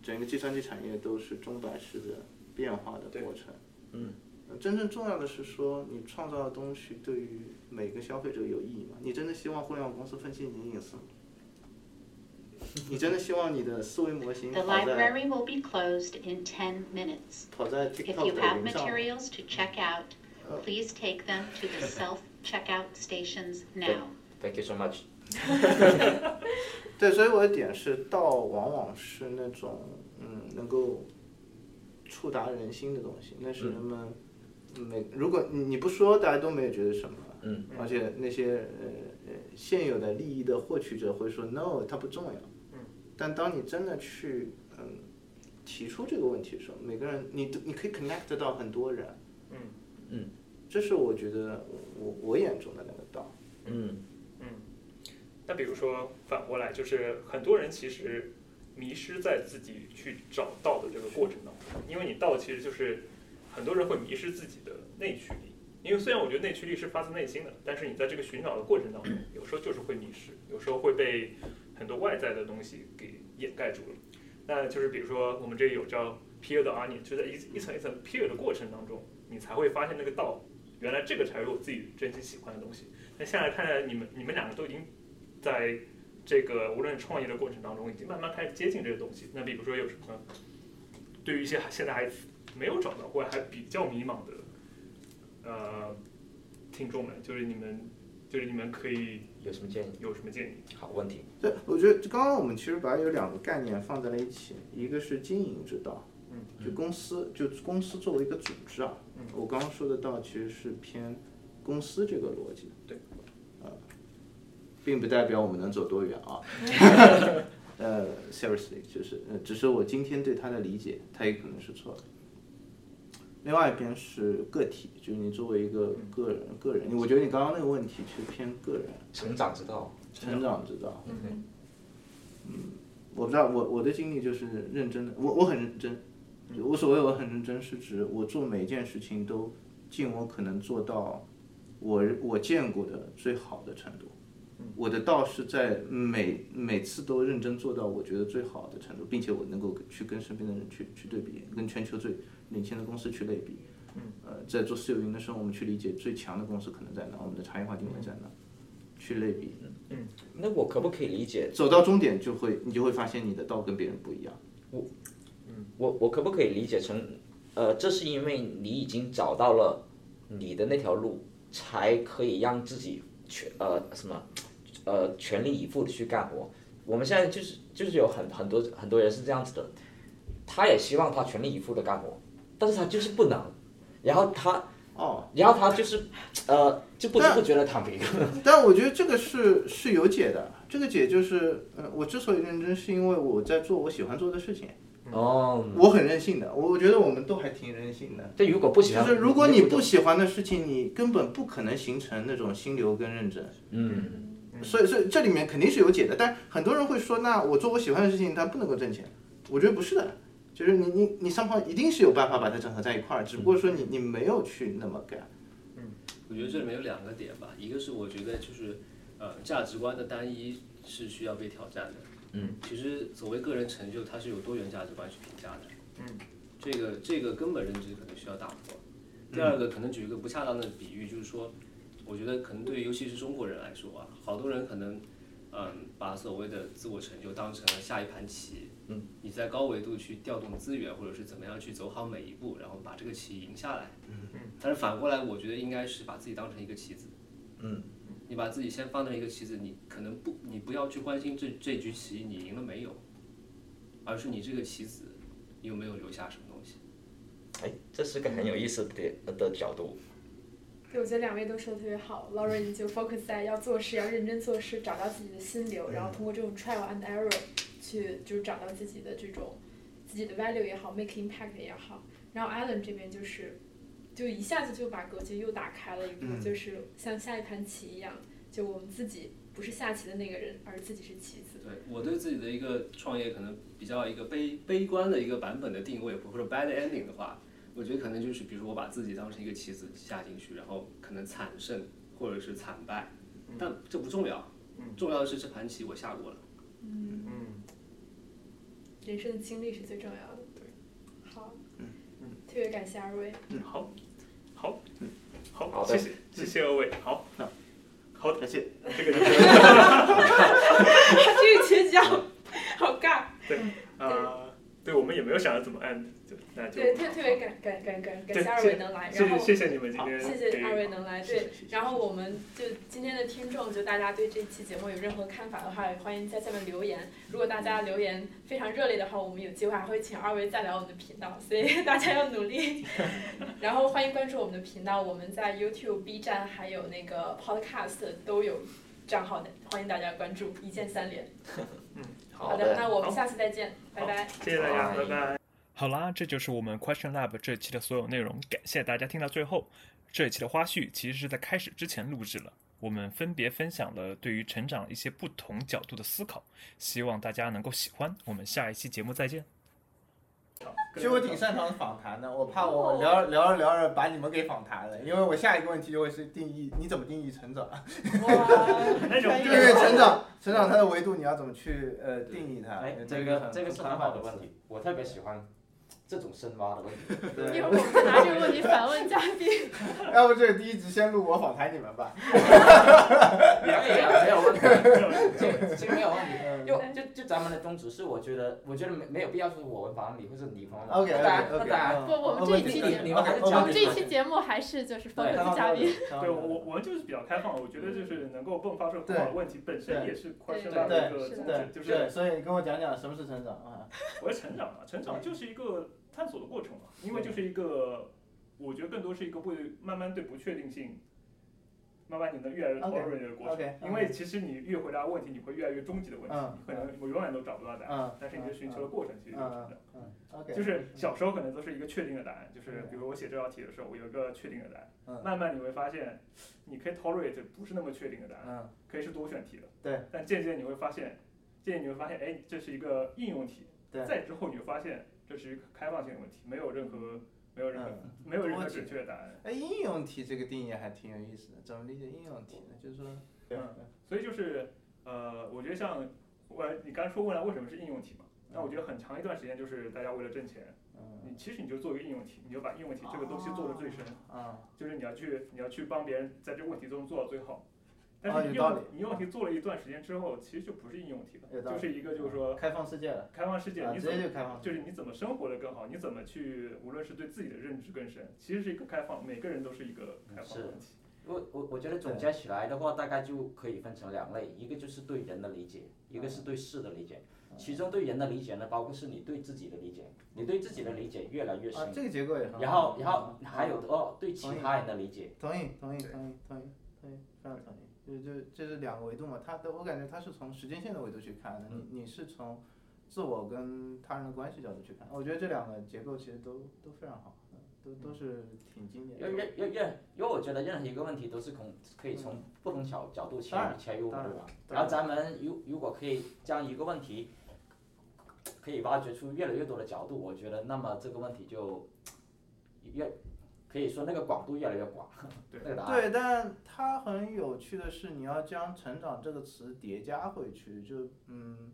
整个计算机产业都是钟摆式的变化的过程。嗯，真正重要的是说，你创造的东西对于每个消费者有意义吗？你真的希望互联网公司分析你的隐私吗？你真的希望你的思维模型 The 跑在 library will be closed in 10 minutes. 跑在 If TikTok you 的 have 云上吗？materials to check out, please take them to the self-checkout stations now. Thank you so much。对，所以我的点是，道往往是那种嗯能够触达人心的东西，那是人们每如果你你不说，大家都没有觉得什么。嗯。而且那些呃呃现有的利益的获取者会说 no，它不重要。嗯。但当你真的去嗯提出这个问题的时候，每个人你都你可以 connect 到很多人。嗯嗯。这是我觉得我我眼中的那个道。嗯那比如说反过来，就是很多人其实迷失在自己去找道的这个过程当中，因为你道其实就是很多人会迷失自己的内驱力。因为虽然我觉得内驱力是发自内心的，但是你在这个寻找的过程当中，有时候就是会迷失，有时候会被很多外在的东西给掩盖住了。那就是比如说我们这里有叫 peel the onion，就在一一层一层 peel 的过程当中，你才会发现那个道，原来这个才是我自己真心喜欢的东西。那现在看来，你们你们两个都已经在这个无论创业的过程当中，已经慢慢开始接近这个东西。那比如说有什么，对于一些现在还没有找到或者还比较迷茫的呃听众们，就是你们就是你们可以有什么建议？有什么建议？好问题。对，我觉得刚刚我们其实把有两个概念放在了一起，一个是经营之道，嗯，就公司就公司作为一个组织啊，嗯我刚刚说的道其实是偏公司这个逻辑，对，呃，并不代表我们能走多远啊，[LAUGHS] 呃，seriously 就是呃，只是我今天对他的理解，他也可能是错的。另外一边是个体，就是你作为一个个人，个人，我觉得你刚刚那个问题其实偏个人，成长之道。成长之道。嗯我不知道，我我的经历就是认真的，我我很认真。无所谓我很认真，是指我做每一件事情都尽我可能做到我我见过的最好的程度。我的道是在每每次都认真做到我觉得最好的程度，并且我能够去跟身边的人去去对比，跟全球最领先的公司去类比。呃，在做私有云的时候，我们去理解最强的公司可能在哪，我们的差异化定位在哪，去类比。嗯那我可不可以理解？走到终点就会，你就会发现你的道跟别人不一样。我我我可不可以理解成，呃，这是因为你已经找到了你的那条路，才可以让自己去呃什么，呃全力以赴的去干活。我们现在就是就是有很很多很多人是这样子的，他也希望他全力以赴的干活，但是他就是不能，然后他哦，然后他就是呃就不知不觉的躺平。[LAUGHS] 但我觉得这个是是有解的。这个解就是，呃，我之所以认真，是因为我在做我喜欢做的事情。哦，我很任性的，我我觉得我们都还挺任性的。这如果不喜欢，就是如果你不喜欢的事情，你根本不可能形成那种心流跟认真。嗯，所以，所以这里面肯定是有解的。但很多人会说，那我做我喜欢的事情，它不能够挣钱。我觉得不是的，就是你你你双方一定是有办法把它整合在一块儿，只不过说你你没有去那么干。嗯我觉得这里面有两个点吧，一个是我觉得就是，呃，价值观的单一是需要被挑战的。嗯，其实所谓个人成就，它是有多元价值观去评价的。嗯，这个这个根本认知可能需要打破。第二个，可能举一个不恰当的比喻，就是说，我觉得可能对于尤其是中国人来说啊，好多人可能，嗯，把所谓的自我成就当成了下一盘棋。嗯，你在高维度去调动资源，或者是怎么样去走好每一步，然后把这个棋赢下来。嗯但是反过来，我觉得应该是把自己当成一个棋子。嗯，你把自己先放在一个棋子，你可能不，你不要去关心这这局棋你赢了没有，而是你这个棋子有没有留下什么东西。哎，这是个很有意思的的角度。对，我觉得两位都说的特别好。Lauren 你就 focus 在要做事，要认真做事，找到自己的心流，然后通过这种 trial and error 去就是找到自己的这种自己的 value 也好，make impact 也好。然后 Alan 这边就是就一下子就把格局又打开了一步，嗯就是像下一盘棋一样，就我们自己不是下棋的那个人，而自己是棋子。对我对自己的一个创业可能比较一个悲悲观的一个版本的定位，或者说 bad ending 的话，我觉得可能就是比如说我把自己当成一个棋子下进去，然后可能惨胜或者是惨败，但这不重要，重要的是这盘棋我下过了。嗯，嗯，人生的经历是最重要的。对，好，嗯特别感谢二位。嗯好，好，嗯，好谢谢谢谢二位，好，那，好，感谢。[LAUGHS] 这个就是这个结局好好尬。呃，对我们也没有想着怎么按，就那就对，特特别感感感感感谢二位能来，然后谢谢谢你们今，天谢谢二位能来。对然后我们就今天的听众，就大家对这期节目有任何看法的话，也欢迎在下面留言。如果大家留言非常热烈的话，我们有机会还会请二位再来我们的频道，所以大家要努力。[LAUGHS] 然后欢迎关注我们的频道，我们在 YouTube、B 站还有那个 Podcast 都有账号的，欢迎大家关注，一键三连。[LAUGHS] 好的，那我们下次再见，拜拜。谢谢大家，拜拜拜。好啦，这就是我们 Question Lab 这期的所有内容，感谢大家听到最后。这一期的花絮其实是在开始之前录制了，我们分别分享了对于成长一些不同角度的思考，希望大家能够喜欢。我们下一期节目再见。其实我挺擅长访谈的，我怕我聊聊着聊着把你们给访谈了，因为我下一个问题就会是定义你怎么定义成长，[LAUGHS] 哇，那种因为成长成长它的维度你要怎么去呃定义它哎，，这这个很这个是很好的问题，我特别喜欢这种深挖的问题。对一会儿我们再拿这个问题反问嘉宾。[LAUGHS] 要不这第一集先录我访谈你们吧。[LAUGHS] 可以啊，没有问题，这这个没有问题。嗯就就就咱们的宗旨是，我觉得我觉得没没有必要说我们房你，或者你访我。OK OK OK，不我们这一期节目你们还是我们这一期节目还是就是访问嘉宾。对我我我们就是比较开放，我觉得就是能够迸发出很好的问题，本身也是快对声浪的一个对宗旨，就，是所以跟我讲讲什么是成长啊？我的成长嘛，成长就是一个探索的过程嘛，因为就是一个，我觉得更多是一个会慢慢对不确定性。慢慢你能越来越 OK，tolerate 的过程因为其实你越回答问题，你会越来越终极的问题，嗯你可能我永远都找不到答案，嗯但是你的寻求的过程其实就是成长。就是小时候可能都是一个确定的答案，就是嗯比如我写这道题的时候，我有一个确定的答案。嗯慢慢你会发现，你可以 tolerate 不是那么确定的答案，嗯可以是多选题的。对。但渐渐你会发现，渐渐你会发现，哎，这是一个应用题。对再之后你会发现，这是一个开放性的问题，没有任何没有任何、嗯没有任何准确的答案。哎，应用题这个定义还挺有意思的，怎么理解应用题呢？就是说，对嗯所以就是呃，我觉得像我你刚才说问了为什么是应用题嘛，那我觉得很长一段时间就是大家为了挣钱，嗯你其实你就做一个应用题，你就把应用题这个东西做的最深。啊，就是你要去你要去帮别人在这个问题中做到最好。但是应用啊有道理。你用题做了一段时间之后，其实就不是应用题了，就是一个就是说开放世界了，开放世界，你怎就开放，就是你怎么生活的更好，你怎么去无论是对自己的认知更深，其实是一个开放，每个人都是一个开放的问题。我我我觉得总结起来的话，大概就可以分成两类，一个就是对人的理解，一个是对事的理解。其中对人的理解呢，包括是你对自己的理解，你对自己的理解越来越啊，深，这个结构也很好。然后然后嗯还有哦对其他人的理解，同意同意同意同意同意，非常同意。就就这是两个维度嘛，他的我感觉他是从时间线的维度去看的，你你是从自我跟他人的关系角度去看，我觉得这两个结构其实都都非常好，嗯都都是挺经典的。因为任任任，因为我觉得任何一个问题都是从可以从不同角角度切入切入，对吧？然后咱们如如果可以将一个问题可以挖掘出越来越多的角度，我觉得那么这个问题就越可以说那个广度越来越广，对 [LAUGHS] 那个答案。对，但它很有趣的是，你要将“成长”这个词叠加回去，就嗯，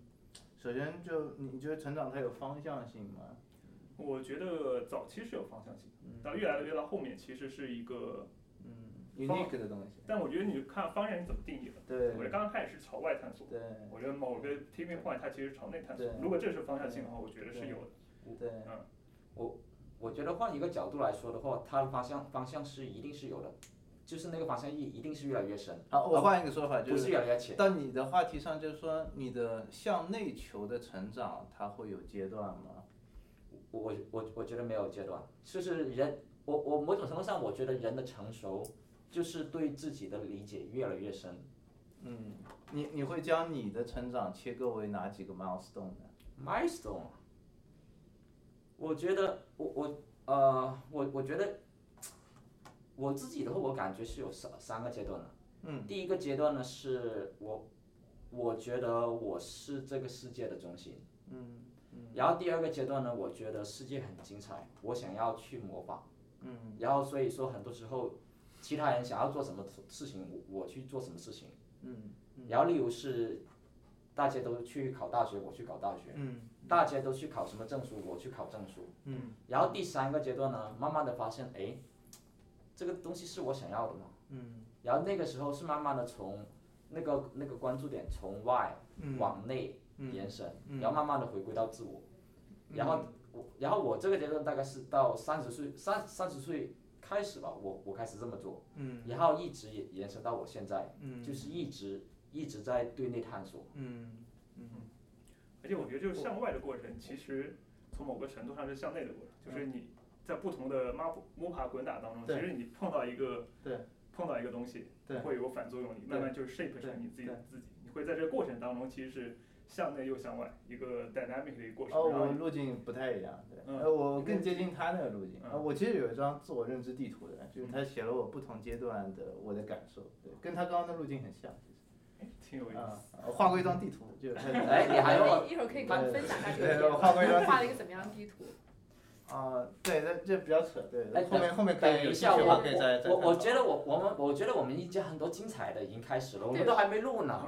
首先就你觉得成长它有方向性吗？我觉得早期是有方向性到越来越到后面其实是一个，嗯，unique 的东西。但我觉得你看方向你怎么定义了。对我觉得刚刚开始是朝外探索，对我觉得某个 tipping point 它其实朝内探索。如果这是方向性的话，我觉得是有的。对，我觉得换一个角度来说的话，它的方向方向是一定是有的，就是那个方向一一定是越来越深，好，我换一个说法，就不是越来越浅。到你的话题上，就是说你的向内求的成长，它会有阶段吗？我我我我觉得没有阶段，就是人，我我某种程度上我觉得人的成熟，就是对自己的理解越来越深。嗯，你你会将你的成长切割为哪几个 milestone 呢？milestone，我觉得我我呃我我觉得我自己的话，我感觉是有三三个阶段的。嗯。第一个阶段呢，是我我觉得我是这个世界的中心。嗯然后第二个阶段呢，我觉得世界很精彩，我想要去模仿。嗯然后所以说很多时候，其他人想要做什么事情，我我去做什么事情。嗯然后例如是，大家都去考大学，我去考大学；嗯大家都去考什么证书，我去考证书。嗯。然后第三个阶段呢，慢慢的发现，哎，这个东西是我想要的嘛。嗯。然后那个时候是慢慢的从那个那个关注点从外嗯。往内嗯。延伸，嗯。然后慢慢的回归到自我。然后我，然后我这个阶段大概是到三十岁，三三十岁开始吧，我我开始这么做，嗯。然后一直延延伸到我现在，嗯。就是一直一直在对内探索。嗯嗯而且我觉得就是向外的过程，其实从某个程度上是向内的过程，就是你在不同的摸摸爬滚打当中，其实你碰到一个对碰到一个东西，对会有反作用力，慢慢就是 shape 成你自己的自己。你会在这个过程当中，其实是向内又向外一个 dynamic 的一个过程。哦，然后我路径不太一样，对，我更接近他那个路径。我其实有一张自我认知地图的，就是他写了我不同阶段的我的感受，对，跟他刚刚的路径很像，其实。哎挺有意思。啊，我画过一张地图，[LAUGHS] 就是他。哎你还有一会儿可以跟我们分享一下这个对我画过一张画了一个怎么样的地图？啊，对，这这比较扯，对，哎后面后面可以有等一下，话可以再再我我觉得我我们我觉得我们已经很多精彩的已经开始了，我们都还没录呢。